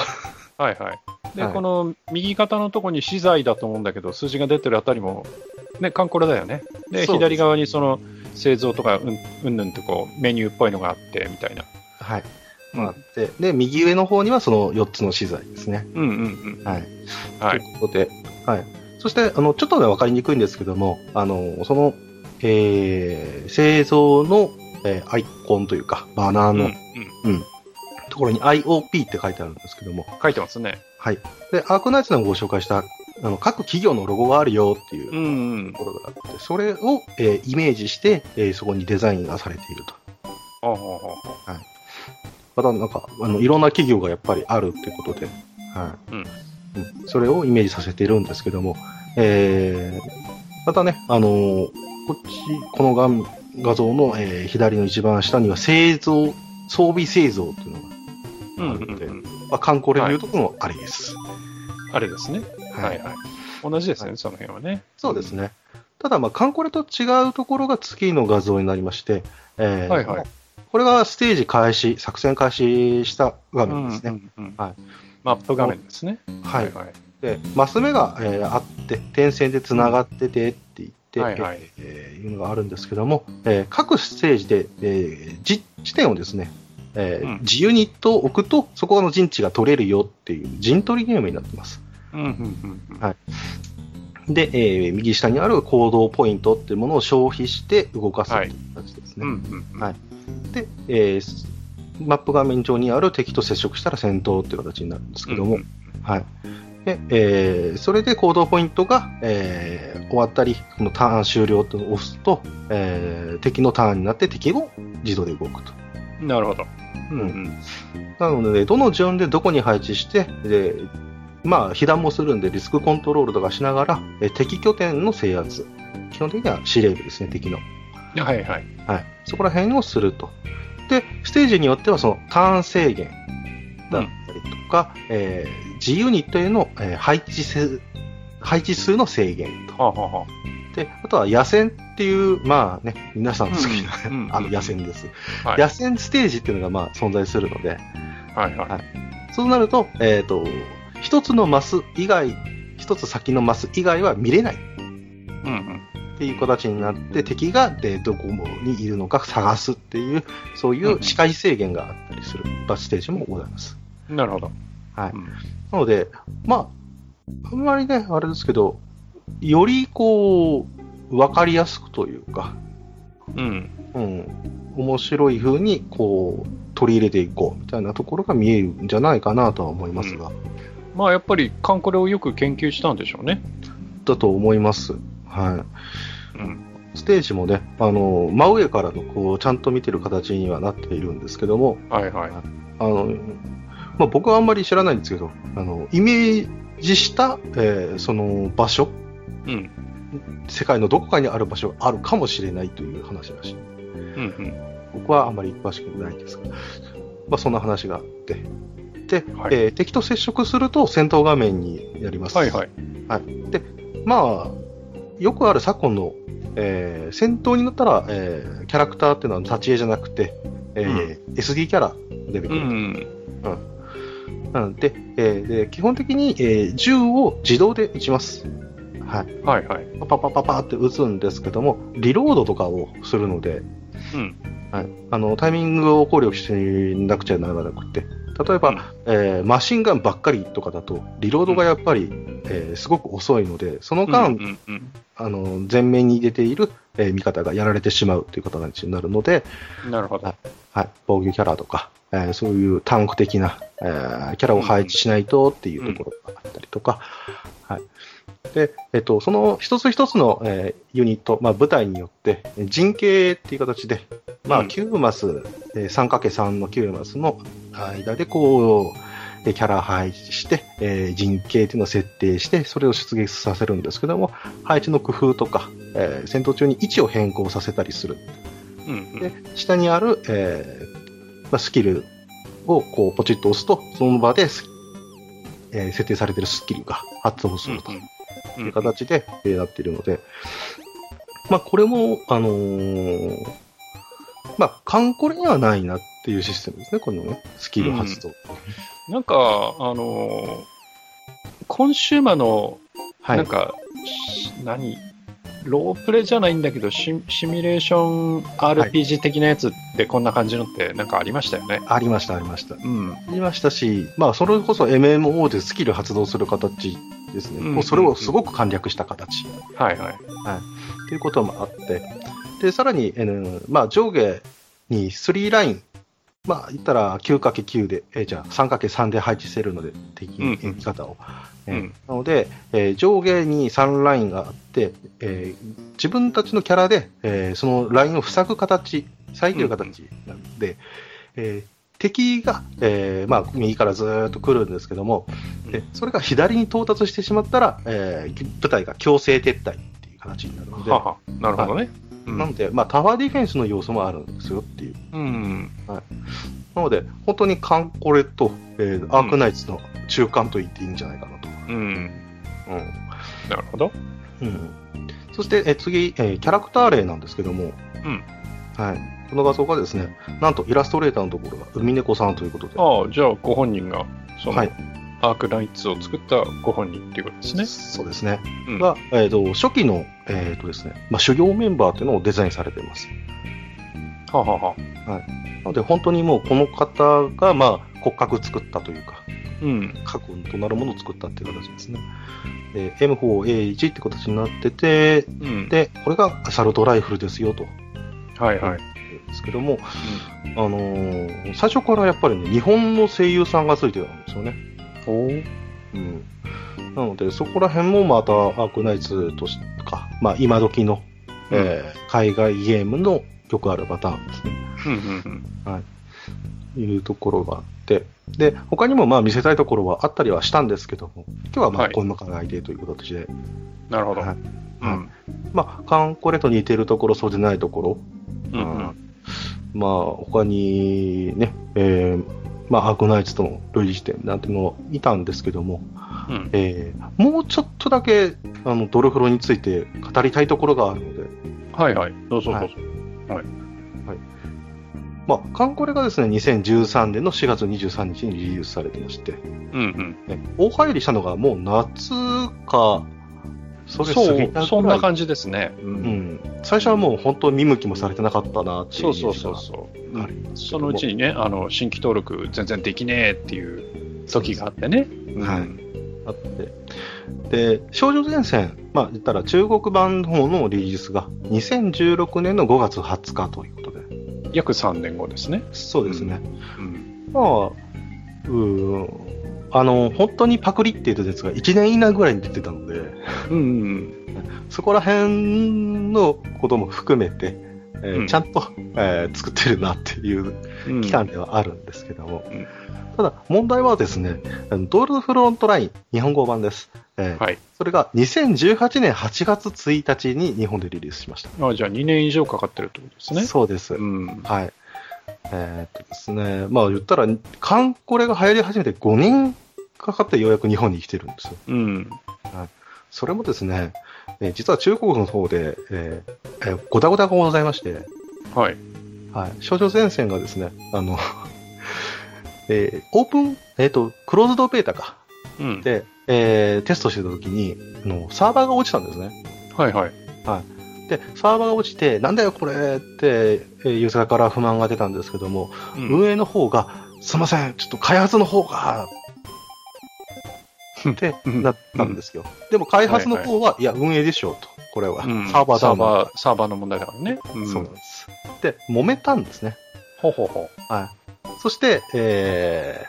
はいはい。で、
はい
この右肩のとこに資材だと思うんだけど、数字が出てるあたりも、ね、カンコレだよね。で、左側にその製造とか、うん、うんぬんとこう、メニューっぽいのがあって、みたいな。
はい。
うん
あって、で、右上の方にはその4つの資材ですね。
うんうんうん。
はい。
はい
ということで、はい。そして、あの、ちょっとね、わかりにくいんですけども、あの、その、えー、製造の、えーアイコンというか、バナーの
うんうん。
ところに IOP って書いてあるんですけども、
書いてますね。
はい。で、アークナイツのご紹介した、あの、各企業のロゴがあるよっていう
うんうん。
ところがあって、それを、えーイメージして、えーそこにデザインがされていると。
ほうほうほうほ
またなんか、あの、いろんな企業がやっぱりあるってことで、はい。
うん
うんそれをイメージさせているんですけども、えー、またね、あのーこっち、この画画像の、えー左の一番下には製造、装備製造っていうのがあるので、
うんうん。
まあ、観光でいうとこのあれです。
あれですね。はいはい。同じですね、その辺はね。
そうですね。ただ、まあ、カンコレと違うところが次の画像になりまして、えー
はいはい
これがステージ開始、作戦開始した画面ですね。
うんうんうん
はい
マップ画面ですね。
はい。
はい。
で、マス目が、えーあって、点線で繋がっててって言って、はいはい、えー、いうのがあるんですけども、えー、各ステージで、えー、地地点をですね、えー、うん、自ユニットを置くと、そこの陣地が取れるよっていう陣取りゲームになってます。うんうんうんはい、で、えー、右下にある行動ポイントっていうものを消費して動かすという形ですね。はい、で、えー、マップ画面上にある敵と接触したら戦闘っていう形になるんですけども、うんうん、はい。で、えー、それで行動ポイントが、えー、終わったり、このターン終了と押すと、えー、敵のターンになって敵も自動で動くと。
なるほど。
うん、うん。なので、どの順でどこに配置して、で、まあ、被弾もするんでリスクコントロールとかしながら、え敵拠点の制圧。基本的には司令部ですね、敵の。
はいはい。
はい。そこら辺をすると。で、ステージによってはそのターン制限だったりとか、うん、えー、自ユニットへの、えー、配置数、配置数の制限と。はあはあ、で、あとは野戦っていう、まあね、皆さん好きな、うん、あの野戦です、はい、野戦ステージっていうのがまあ存在するので、はいはい。はい、そうなると、えっ、ー、と、一つのマス以外、一つ先のマス以外は見れない。うんうん。っていう形になって、敵がでどこにいるのか探すっていう、そういう視界制限があったりするバスステージもございます。
なるほど。
はい。うん、なので、まあ、あんまりね、あれですけど、よりこう、わかりやすくというか、うん。うん。面白い風に、こう、取り入れていこうみたいなところが見えるんじゃないかなとは思いますが。うん、
まあ、やっぱり、カンコレをよく研究したんでしょうね。
だと思います。はい。うん。ステージもね、あの、真上からの、こう、ちゃんと見てる形にはなっているんですけども、はいはい。あの、まあ、僕はあんまり知らないんですけど、あの、イメージした、えー、その場所、うん、世界のどこかにある場所があるかもしれないという話らしい。うんうん、僕はあんまり詳しくないですが、まあ、そんな話があって、で、はい、えー、敵と接触すると戦闘画面になります。はいはい。はい、で、まあ、よくある昨今の、えー、戦闘になったら、えー、キャラクターっていうのは立ち絵じゃなくて、えー、うん、SD キャラ出てくる。うん、うんなので、えー、で基本的に、えー、銃を自動で撃ちます。はい。はいはい。パパパパって撃つんですけども、リロードとかをするので、うん。はい。あの、タイミングを考慮しなくちゃならなくて、例えば、うん、えー、マシンガンばっかりとかだと、リロードがやっぱり、うん、えー、すごく遅いので、その間、うんうんうん、あの前面に出ている、えー、味方がやられてしまうという形になるので、
なるほど。
はい。防御キャラとか、えー、そういうタンク的な、えー、キャラを配置しないとっていうところがあったりとか、はい。で、えっと、その一つ一つの、えー、ユニット、まあ、部隊によって、陣形っていう形で、まあ、9マス、えー、3×3 の9マスの間で、こう、キャラ配置して、えー、陣形っていうのを設定して、それを出現させるんですけども、配置の工夫とか、えー、戦闘中に位置を変更させたりする。うんうん、で下にある、えー、まあ、スキルをこうポチッと押すと、その場で、えー、設定されているスキルが発動すると。いう形で、えー、なっているので、まあ、これも、あのー、まあ、カンコレにはないなっていうシステムですね、このね、スキル発動。
うん、なんか、あのー、コンシューマーの、なんか、はい、何、ロープレじゃないんだけどシ、シミュレーション RPG 的なやつってこんな感じのってなんかありましたよね。
ありました、ありました。うん。ありましたし、まあ、それこそ MMO でスキル発動する形ですね。うん、もうそれをすごく簡略した形。はいはい。はい。ということもあって、で、さらに、N、まあ、上下に3ラインまあ、言ったら 9×9 で、えー、じゃあ 3×3 で配置してるので、敵の味方を。うん、えー、なので、えー、上下に3ラインがあって、えー、自分たちのキャラで、えー、そのラインを塞ぐ形、遮る形なんで、うん、えー、敵が、えーまあ、右からずっと来るんですけども、でそれが左に到達してしまったら、えー、部隊が強制撤退っていう形になるので。はは
なるほどね。
なので、まあ、タワーディフェンスの要素もあるんですよっていう。うん。はい。なので、本当にカンコレと、えー、アークナイツの中間と言っていいんじゃないかなと。うん。うん。
なるほど。
うん。そして、え次、えー、キャラクター例なんですけども、うん。はい。この画像がですね、なんとイラストレーターのところが海猫さんということで。
ああ、じゃあご本人が、その、はい、アークナイツを作ったご本人っていうことですね。
そうですね。
うん
が、えっ、と、初期の、えっ、とですね、まあ、修行メンバーっていうのをデザインされています。
はあはあはあ
なので、本当にもうこの方が、まあ、骨格作ったというか、
うん。
核となるものを作ったっていう形ですね。で、M4A1 って形になってて、
うん。
で、これがアサルトライフルですよと。
はいはい。
ですけども、あのー最初からやっぱりね、日本の声優さんがついてたんですよね。うん。なので、そこら辺もまたアークナイツとしか、まあ今時の、えー海外ゲームのよくあるパターンですね。
うんうんうん。
いうところがあって、で、他にもまあ見せたいところはあったりはしたんですけども、今日はまあ
はい
こんな考えでという形で、
なるほど。
はい
うん。
まあ、カンコレと似てるところ、そうでないところ、
うんう
うん
ん。
まあ、他にね、えーまあ、アークナイツとの類似点なんていうのはいたんですけども、
うん。
えーもうちょっとだけ、あの、ドルフロについて語りたいところがあるので、
はいはい。どうぞどうぞ。
まあ、カンコレがですね、2013年の4月23日にリリースされてまして、
うん
ね、大入りしたのがもう夏か、そ
うん。
れ過ぎ
そんな感じですね。う。
うんん。最初はもう本当見向きもされてなかったなっていう
そうそうそうそう。んそのうちにね、あの、新規登録全然できねえっていう時があってね。うん
はいあって。で、少女前線、まあ言ったら中国版の方のリリースが2016年の5月20日ということで。
約3年後ですね。
そうですね。
うん。
まあ、うーん、あの、本当にパクリって言ったやつが1年以内ぐらいに出てたので、
うんうん
そこら辺のことも含めて、えー
うん
ちゃんと、えー作ってるなっていう
うん。
期間ではあるんですけども、
うん
ただ問題はですね、ドールズフロントライン日本語版です。えー
はい。
それが2018年8月1日に日本でリリースしました。
あじゃあ2年以上かかってるってことですね。
そうです。
うん。
はい。えーっとですね、まあ言ったら、カンコレが流行り始めて5年かかってようやく日本に来てるんですよ。
うん。
それもですね、えー実は中国の方で、えーえーごたごたがございまして、
はい。
はい、少女前線がですね、あの、えーオープン、えーっと、クローズドベータか。
うん。
で、えーテストしてた時に、あの、サーバーが落ちたんですね。
はいはい。
で、サーバーが落ちて、なんだよこれって、えーユーザーから不満が出たんですけども、
うん
運営の方が、すいません、ちょっと開発の方が、って
うん
なったんですよ。でも開発の方は、いや、運営でしょうと。これは。
うん
サーバー
サーバー、サーバーの問題だからね。うん
そうなんです。で、揉めたんですね。
ほうほうほ
はい。そして、え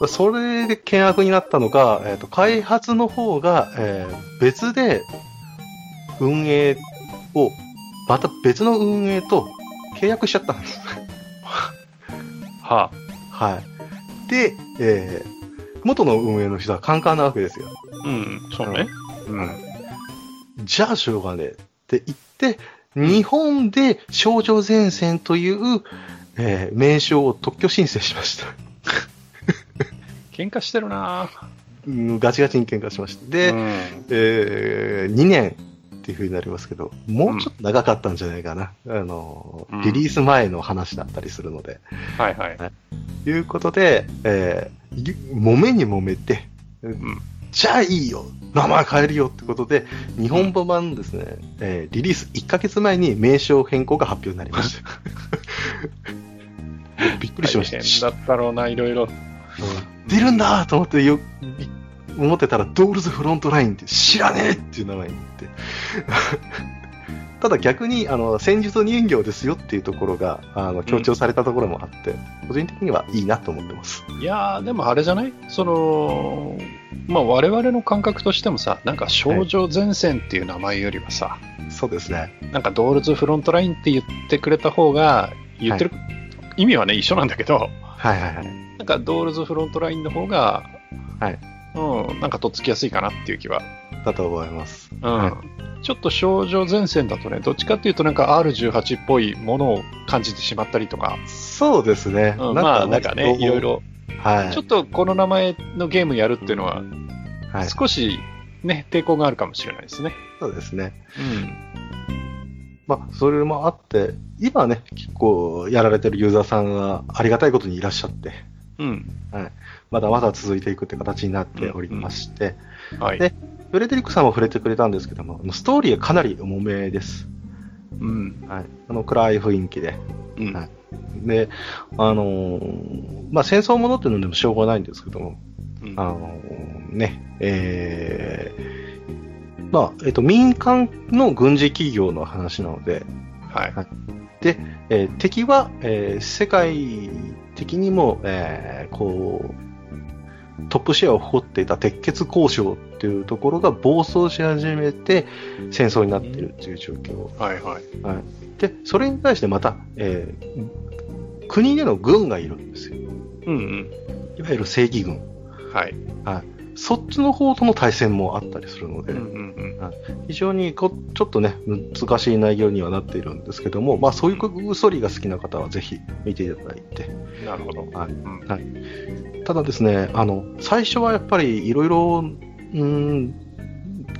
ー、それで険悪になったのが、えっ、と、開発の方が、えー別で運営を、また別の運営と契約しちゃったんです。
う。は
はい。で、えー元の運営の人はカンカンなわけですよ。
あ。うん。そうね。うん。
じゃあしょうがねえって言って、日本で少女前線という、えー名称を特許申請しました。
喧嘩してるな
うんガチガチに喧嘩しました。で、
うん
え2年っていう風になりますけど、もうちょっと長かったんじゃないかな。あの、
うん
リリース前の話だったりするので。
はいはい。
ということで、えーぎ揉めに揉めて、
ん
じゃあいいよ名前変えるよってことで、日本語版ですね、えーリリース1ヶ月前に名称変更が発表になりました。びっくりしました。
大変だったろうな、いろいろ。
うん出るんだと思ってよ、び思ってたら、ドールズフロントラインって知らねえっていう名前になって。ただ逆に、あの、戦術人形ですよっていうところが、あの、強調されたところもあって、個人的にはいいなと思ってます。
いやー、でもあれじゃない？その、まあ我々の感覚としてもさ、なんか少女前線っていう名前よりはさ、
そうですね。
なんかドールズフロントラインって言ってくれた方が、言ってる、意味はね、一緒なんだけど、
はいはいはい。
なんかドールズフロントラインの方が、
はい。
うん、なんかとっつきやすいかなっていう気は。
だと思います。
うん。
はい
ちょっと少女前線だとね、どっちかっていうとなんか R18 っぽいものを感じてしまったりとか、
そうですね。
うん、まあなんかね、いろい。ろ、
はい。
ちょっとこの名前のゲームやるっていうのは、
はい。
少しね、抵抗があるかもしれないですね。
そうですね。
うん。
まあ、それもあって、今ね、結構やられてるユーザーさんがありがたいことにいらっしゃって、
うん。
はい。まだまだ続いていくって形になっておりまして、
うんうん、はい。
で、フレデリックさんも触れてくれたんですけども、ストーリーがかなり重めです。
うん。
はい。あの、暗い雰囲気で。
うん。
はい。で、あのー、まあ、戦争ものっていうのでもしょうがないんですけども、うん、あのー、ね、えー、まあ、えっ、と、民間の軍事企業の話なので、
はい。はい、
で、えー、敵は、えー、世界的にも、えー、こう、トップシェアを誇っていた鉄血交渉っていうところが暴走し始めて戦争になっているという状況。
はいはい。
はい、で、それに対してまた、えー、国での軍がいるんですよ。
うんうん。
いわゆる正義軍。
はい。
はい。そっちの方との対戦もあったりするので、
うんうんうん
非常にこちょっとね、難しい内容にはなっているんですけども、まあそういうストーリーが好きな方はぜひ見ていただいて。
なるほど。
はい。うん、はい、ただですね、あの、最初はやっぱりいろいろ、うん、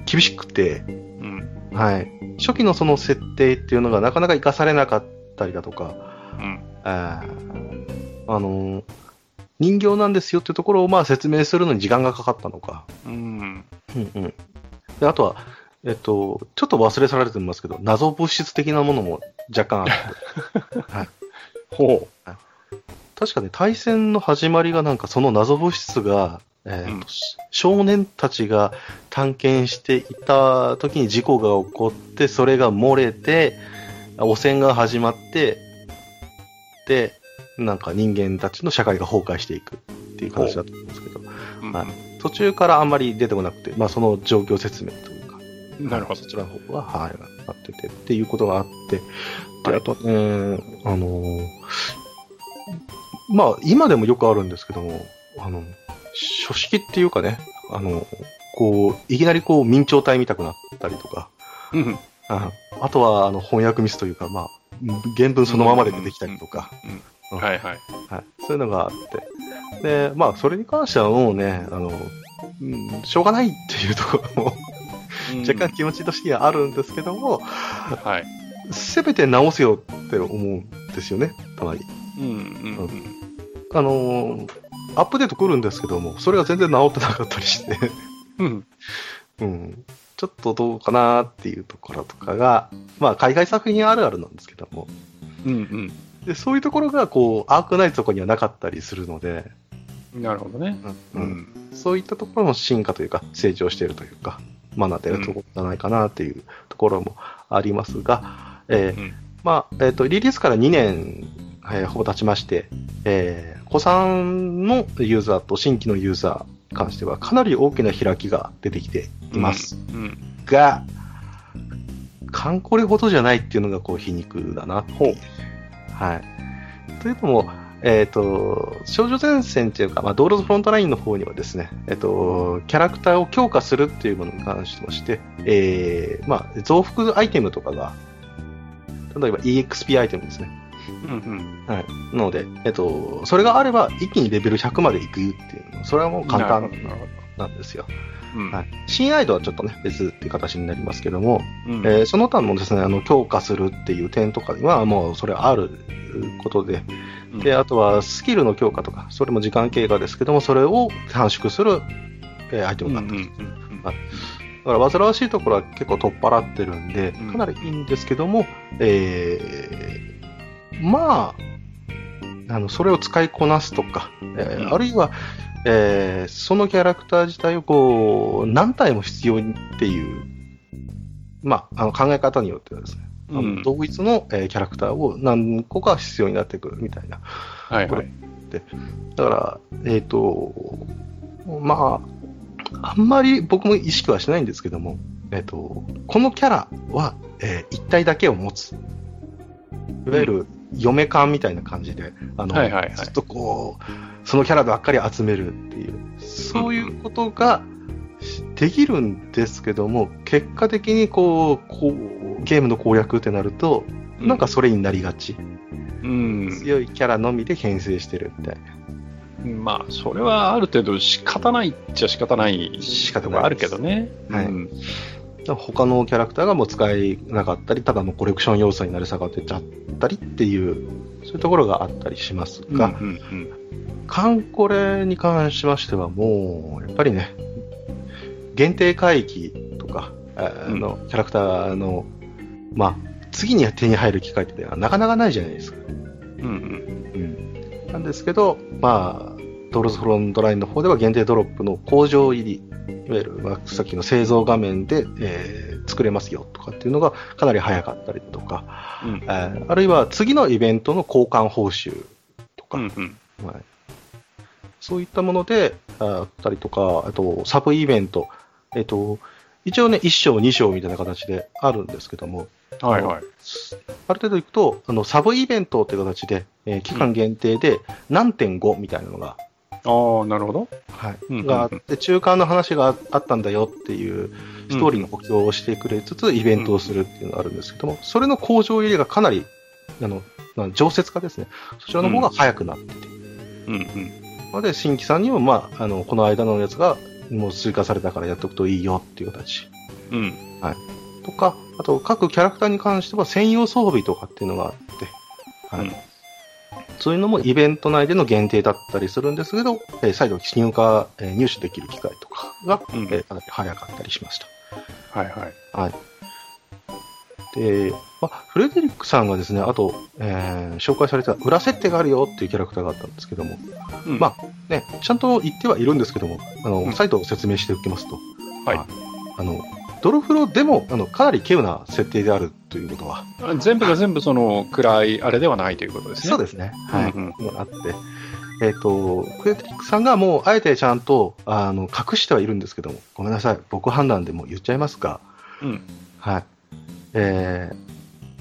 厳しくて、
うん、
はい。初期のその設定っていうのがなかなか活かされなかったりだとか、
うん、
あの、人形なんですよってところをまあ説明するのに時間がかかったのか。
うん。
うんうん。で、あとは、えっと、ちょっと忘れ去られてますけど、謎物質的なものも若干あって。はい。
ほう。
確かね、対戦の始まりがなんかその謎物質が、えーと、うん、少年たちが探検していた時に事故が起こって、それが漏れて、汚染が始まって、で、なんか人間たちの社会が崩壊していくっていう話だと思うんですけど、はい、途中からあんまり出てこなくて、まあその状況説明というか、
なるほど。
そちらの方は、はい、なっててっていうことがあって、で、あとね、あのー、まあ今でもよくあるんですけども、あの、書式っていうかね、あの、こう、いきなりこう、明朝体見たくなったりとか、
うん、
ああとは、あの、翻訳ミスというか、まあ、原文そのままで出てきたりとか、
はいはい。
はい。そういうのがあって。で、まあ、それに関してはもうね、あの、うん、しょうがないっていうところも若干気持ちとしてはあるんですけども、
はい。
せめて直せよって思うんですよね、たまに。
うんうん、うん。
あのー、アップデート来るんですけども、それが全然直ってなかったりして
うん。
うん。ちょっとどうかなっていうところとかが、まあ、海外作品あるあるなんですけども。
うんうん。
で、そういうところが、こう、アークナイトとかにはなかったりするので、
なるほどね。
うん。うん、そういったところの進化というか、成長しているというか、学んでるところじゃないかなっていうところもありますが、うん、えー、まあ、えっ、ー、と、リリースから2年、えー、ほぼ経ちまして、えー、子さんのユーザーと新規のユーザーに関しては、かなり大きな開きが出てきています。
うん、
が、カンコレほどじゃないっていうのが、こう、皮肉だなっていう。はい。というのも、えっ、ー、と、少女前線っていうか、まあ、ドールズフロントラインの方にはですね、えっ、ー、と、キャラクターを強化するっていうものに関してまして、えー、まあ、増幅アイテムとかが、例えば EXP アイテムですね。
うんうん。
はい。なので、えっ、ー、と、それがあれば一気にレベル100まで行くっていう、それはもう簡単なんですよ。はい、新アイドはちょっとね、別っていう形になりますけども、うん、えー、その他のですね、あの、強化するっていう点とかには、もうそれあることで、で、あとはスキルの強化とか、それも時間経過ですけども、それを短縮する、えー、アイテムになってます。だから煩わしいところは結構取っ払ってるんで、かなりいいんですけども、えー、まあ、あの、それを使いこなすとか、えー、あるいは、えー、そのキャラクター自体をこう、何体も必要っていう、まあ、あの考え方によってはですね、うん、同一の、えー、キャラクターを何個か必要になってくるみたいな。
はいはい。
でだから、えっ、ー、と、まあ、あんまり僕も意識はしないんですけども、えっ、ー、と、このキャラは、えー、一体だけを持つ。いわゆる、嫁感みたいな感じで、あの、はいはいはい、ずっとこう、そのキャラばっかり集めるっていう、そういうことができるんですけども、結果的にこう、こうゲームの攻略ってなると、なんかそれになりがち。
うん、
強いキャラのみで編成してるみたい
な。まあ、それはある程度仕方ないっちゃ仕方ない仕方があるけどね。
はい。うん他のキャラクターがもう使えなかったり、ただのコレクション要素になり下がってちゃったりっていうそういうところがあったりしますが、うんうんうんカンコレに関しましてはもう、やっぱりね、限定回帰とか、あの、キャラクターの、まあ、次に手に入る機会ってなかなかないじゃないですか。うんうん。うん。なんですけど、まあ、ドールズフロントラインの方では限定ドロップの工場入り、いわゆる、まあ、さっきの製造画面で、えー、作れますよとかっていうのがかなり早かったりとか、うん、えー、あるいは次のイベントの交換報酬とか、うんうん。はい、そういったものであったりとか、あとサブイベント、えっ、ー、と、一応ね、1章、2章みたいな形であるんですけども、はいはい、ある程度いくと、あのサブイベントっていう形で、えー、期間限定で何点5みたいなのが
ああ、なるほど。
はい。うんうんうん、があって、中間の話があったんだよっていうストーリーの補強をしてくれつつ、イベントをするっていうのがあるんですけども、それの工場入れがかなり、あの、常設化ですね。そちらの方が早くなってて。うんうん。ので、新規さんにも、まあ、あの、この間のやつが、もう追加されたからやっとくといいよっていう形。うん。はい。とか、あと、各キャラクターに関しては専用装備とかっていうのがあって、はい。うんそういうのもイベント内での限定だったりするんですけど、えー、再度入荷、えー、入手できる機会とかが、うん、えー、かなり早かったりしました。はいはい。はい。で、まあ、フレデリックさんがですね、あと、えー、紹介された裏設定があるよっていうキャラクターがあったんですけども、うん、まあね、ちゃんと言ってはいるんですけども、あの、うん、再度説明しておきますと、はい。あの、ドロフロでもあのかなり稀有な設定であるということは。
全部が全部その暗いあれではないということですね。
そうですね。はい。うんうん、あって。えっ、ー、と、クエテリックさんがもうあえてちゃんとあの隠してはいるんですけども、ごめんなさい、僕判断でも言っちゃいますか。うん。はい。えー、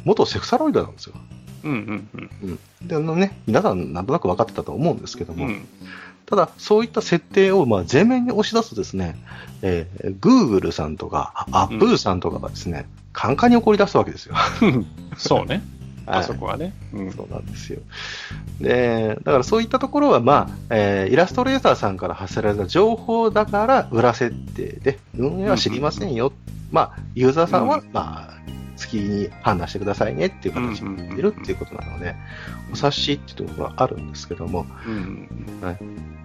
元セクサロイドなんですよ。うんうんうん。うん、で、あのね、皆さんなんとなく分かってたと思うんですけども、うん、ただ、そういった設定をまあ前面に押し出すですね、えー、Google さんとか、アップルさんとかがですね、うん、カンカンに怒り出すわけですよ。
そうね。あそこはね、
うん。そうなんですよ。で、だからそういったところは、まあ、えー、イラストレーターさんから発せられた情報だから裏設定で、運営は知りませんよ。うん、まあ、ユーザーさんは、まあ、月に判断してくださいねっていう形になっているっていうことなので、お察しっていうところはあるんですけども、はい、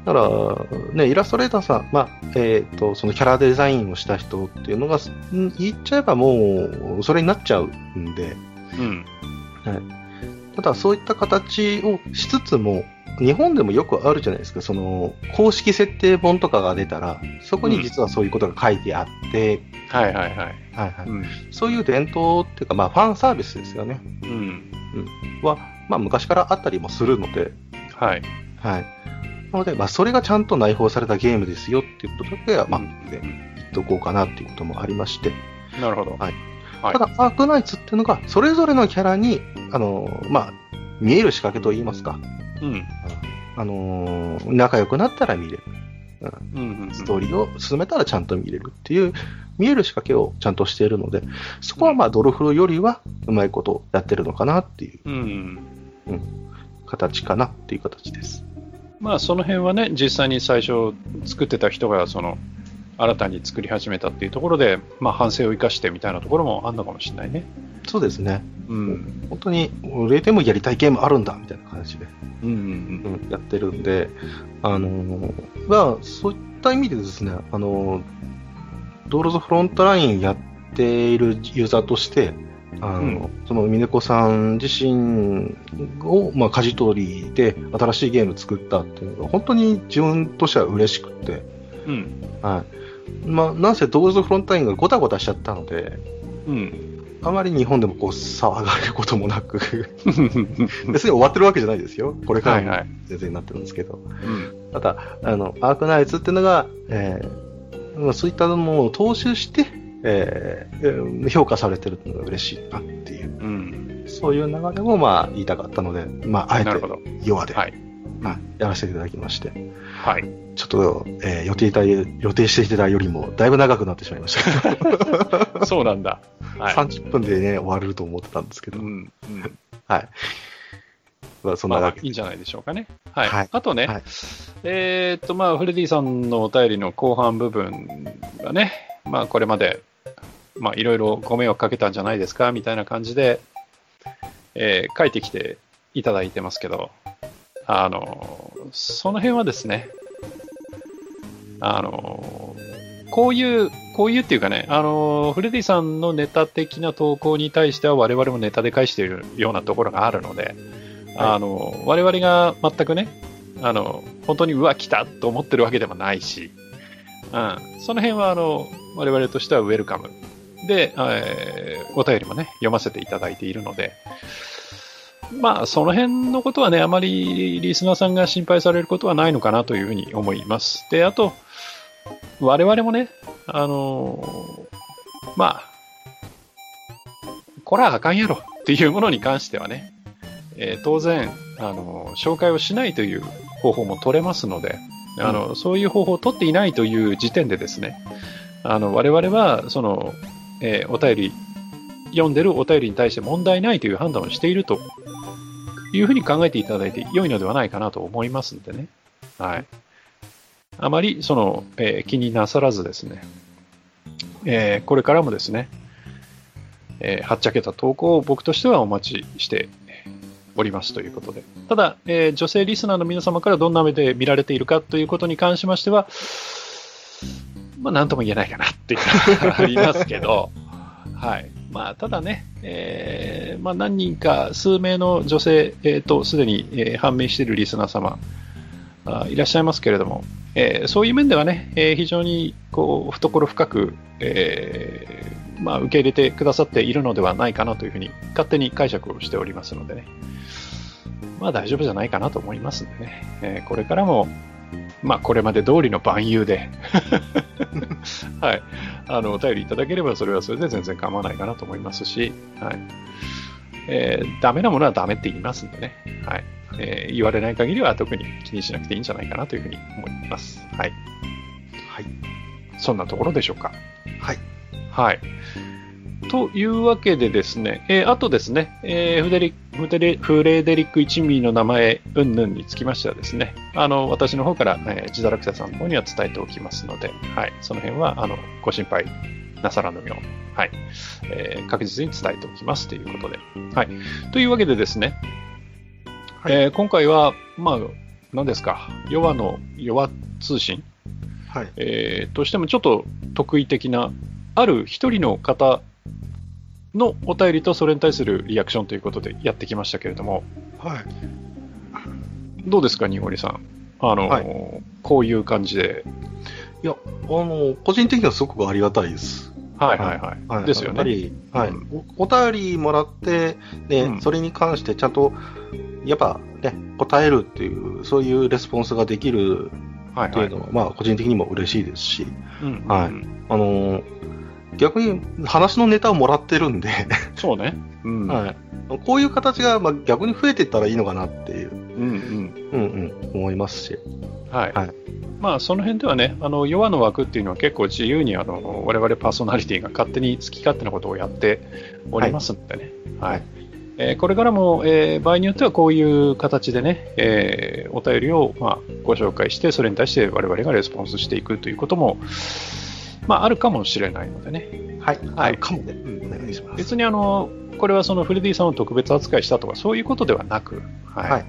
だから、ね、イラストレーターさん、まあ、えっ、ー、と、そのキャラデザインをした人っていうのが、言っちゃえばもう、それになっちゃうんで、うん。はい。ただ、そういった形をしつつも、日本でもよくあるじゃないですか、その、公式設定本とかが出たら、そこに実はそういうことが書いてあって、うん、はいはいはい。はいはい、うん、そういう伝統っていうか、まあ、ファンサービスですよね。うん。うん、は、まあ、昔からあったりもするので、はい。はい。なので、まあ、それがちゃんと内包されたゲームですよっていうことだけは、まあ、ね、言っとこうかなっていうこともありまして。
なるほど。
はい。はい、ただ、アークナイツっていうのが、それぞれのキャラに、あの、まあ、見える仕掛けといいますか。うん。あのー、仲良くなったら見れる。うん、ストーリーを進めたらちゃんと見れるっていう、見える仕掛けをちゃんとしているので、そこはまあドルフロよりはうまいことやってるのかなっていう、うん、うん、形かなっていう形です。
まあその辺はね、実際に最初作ってた人がその新たに作り始めたっていうところで、まあ、反省を生かしてみたいなところもあるのかもしれないね。
そうですね。うん。本当に、売でもやりたいゲームあるんだ、みたいな感じで、うんうんうん、やってるんで、あのー、まあ、そういった意味でですね、あのー、ドールズフロントラインやっているユーザーとして、あの、うん、その峰子さん自身を、まあ、舵取りで新しいゲーム作ったっていうのが、本当に自分としては嬉しくて、うん。はい。まあ、なんせドールズフロントラインがごたごたしちゃったので、うん。あまり日本でもこう騒がれることもなく 別に終わってるわけじゃないですよ。これから全然なってるんですけど。はいはい、ただ、あの、アークナイツっていうのが、えー、まあ、そういったものを踏襲して、えー、評価されてるのが嬉しいなっていう、うん、そういう流れもまあ言いたかったので、まあ、あえて弱で、はい、やらせていただきまして。はい。ちょっと、えー、予定た予定していたよりも、だいぶ長くなってしまいました
そうなんだ。
はい、30分でね、終わると思ってたんですけど。うん。うん、はい。
まあ、そんなまあ、いいんじゃないでしょうかね。はい。はい、あとね、はい、えー、っと、まあ、フレディさんのお便りの後半部分がね、まあ、これまで、まあ、いろいろご迷惑かけたんじゃないですか、みたいな感じで、えー、書いてきていただいてますけど、あの、その辺はですね、あの、こういう、こういうっていうかね、あの、フレディさんのネタ的な投稿に対しては我々もネタで返しているようなところがあるので、あの、我々が全くね、あの、本当にうわ、来たと思ってるわけでもないし、うん、その辺はあの、我々としてはウェルカム。で、えー、お便りもね、読ませていただいているので、まあ、その辺のことはね、あまりリスナーさんが心配されることはないのかなというふうに思います。で、あと、我々もね、あのー、まあ、こらあかんやろっていうものに関してはね、えー、当然、あのー、紹介をしないという方法も取れますので、あの、そういう方法を取っていないという時点でですね、あの、我々は、その、えー、お便り、読んでるお便りに対して問題ないという判断をしているというふうに考えていただいて良いのではないかなと思いますんでね。はい。あまりその、えー、気になさらずですね、えー、これからもですね、えー、はっちゃけた投稿を僕としてはお待ちしておりますということで。ただ、えー、女性リスナーの皆様からどんな目で見られているかということに関しましては、まあ、なんとも言えないかなっていうのがありますけど、はい。まあ、ただね、えー、まあ、何人か、数名の女性、えー、と、すでに、え、判明しているリスナー様、いらっしゃいますけれども、えー、そういう面ではね、えー、非常にこう懐深く、えーまあ、受け入れてくださっているのではないかなというふうに勝手に解釈をしておりますのでね、まあ大丈夫じゃないかなと思いますんでね、え、これからも、まあこれまで通りの万有で。はい、あのお便りいただければそれはそれで全然構わないかなと思いますし、はい。えー、ダメなものはダメって言いますんでね、はいえー、言われない限りは特に気にしなくていいんじゃないかなというふうに思います。はい。はい。そんなところでしょうか。
はい。
はい。というわけでですね、えー、あとですね、えー、フデリフデレフレデリック一味の名前、うんぬんにつきましてはですね、あの、私の方から、えー、ジダラクサさんの方には伝えておきますので、はい、その辺は、あの、ご心配なさらぬよう、はい、えー、確実に伝えておきますということで、はい。というわけでですね、はい、えー、今回は、まあ、何ですか、弱の弱通信、はい。えー、としてもちょっと特異的な、ある一人の方のお便りとそれに対するリアクションということでやってきましたけれども、
はい、
どうですか、にごりさん。あの、はい、こういう感じで。
いや、あの、個人的にはすごくありがたいです。
はいはいはい。はい、ですよね。やっぱり、
はい、うん、お。お便りもらって、ね、うん、それに関してちゃんとやっぱね、答えるっていう、そういうレスポンスができるっていうのは、はいはい、まあ、個人的にも嬉しいですし、うんはい。あのー、逆に話のネタをもらってるんで
そうね。
うん。はい。こういう形が、まあ、逆に増えていったらいいのかなっていう、うんうん。うんうん、思いますし。
はい。はい。まあ、その辺ではね、あの、弱の枠っていうのは結構自由に、あの、我々パーソナリティが勝手に好き勝手なことをやっておりますのでね。はい、はいえー、これからも、えー、場合によってはこういう形でね、えー、お便りを、まあ、ご紹介して、それに対して我々がレスポンスしていくということも、まあ、あるかもしれないのでね。
はい。
は
い、かもね、うん。お願いします。
別にあの、これはそのフレディさんを特別扱いしたとか、そういうことではなく、はい。はい、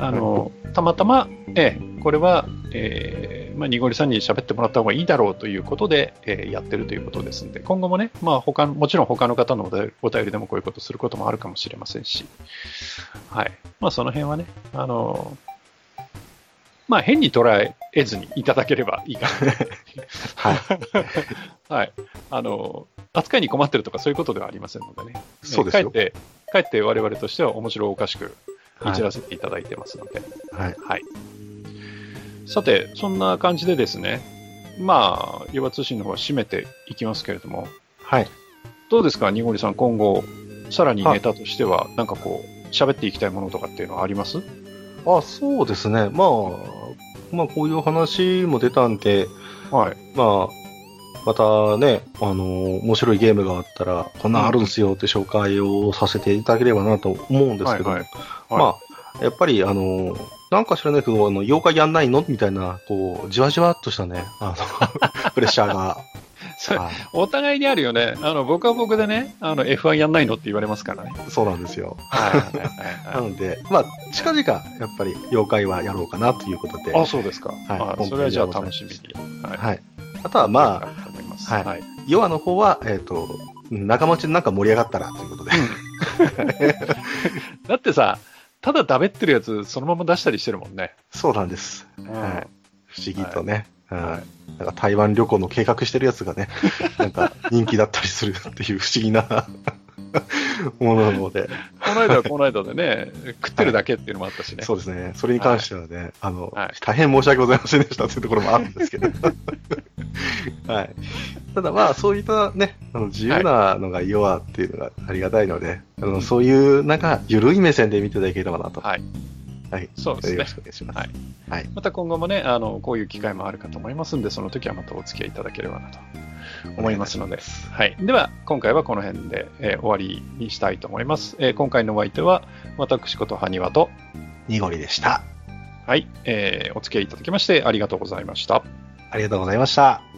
あの、たまたま、えー、これは、えー、まあ、にごりさんに喋ってもらった方がいいだろうということで、えー、やってるということですので、今後もね、まあ他、もちろん他の方のお便りでもこういうことすることもあるかもしれませんし、はい。まあ、その辺はね、あのー、まあ、変に捉えずにいただければいいかな。はい。はい。あのー、扱いに困ってるとかそういうことではありませんのでね。
そうですよ。
かえって、かえって我々としては面白おかしくいじらせていただいてますので。
はい。
はい。さて、そんな感じでですね、まあ、ヨガ通信の方は締めていきますけれども、
はい。
どうですか、にごりさん、今後、さらにネタとしては、なんかこう、喋っていきたいものとかっていうのはあります？
あ、そうですね。まあ、まあ、こういう話も出たんで、
はい。
まあ、またね、あの面白いゲームがあったら、こんなんあるんですよって紹介をさせていただければなと思うんですけど、はいはいはい、まあ、やっぱり、あのなんか知らないけど、あの、妖怪やんないの？みたいな、こう、じわじわっとしたね、あの、プレッシャーが。
お互いにあるよね。あの、僕は僕でね、あの、F1 やんないのって言われますからね。
そうなんですよ。
はい
なので、まあ、近々、やっぱり、妖怪はやろうかなということで。
あ、そうですか。
はい
あそれはじゃあ楽しみに。はい。
はい。あとは、まあ。はい
はい。
ヨアの方は、えっ、と、仲間内でなんか盛り上がったらということで。
だってさ、ただだべってるやつ、そのまま出したりしてるもんね。
そうなんです。
うん
はい。不思議とね。うん
はい
なんか台湾旅行の計画してるやつがね、なんか人気だったりするっていう不思議な ものなので、
この間はこの間でね、食ってるだけっていうのもあったしね。
そうですね。それに関してはね、あの、
はい
大変申し訳ございませんでしたというところもあるんですけど。はい。ただまあ、そういったね、あの自由なのが弱っていうのがありがたいので、あのそういう、なんか、緩い目線で見ていただければなと。
はい。
はい。
そうですね
よろしくお願いします。
はい。
はい。
また今後もね、あの、こういう機会もあるかと思いますんで、その時はまたお付き合いいただければなと思いますので。はい。では、今回はこの辺で、えー終わりにしたいと思います。えー今回のお相手は、私こと埴輪と、
にごりでした。
はい、えーお付き合いいただきましてありがとうございました。
ありがとうございました。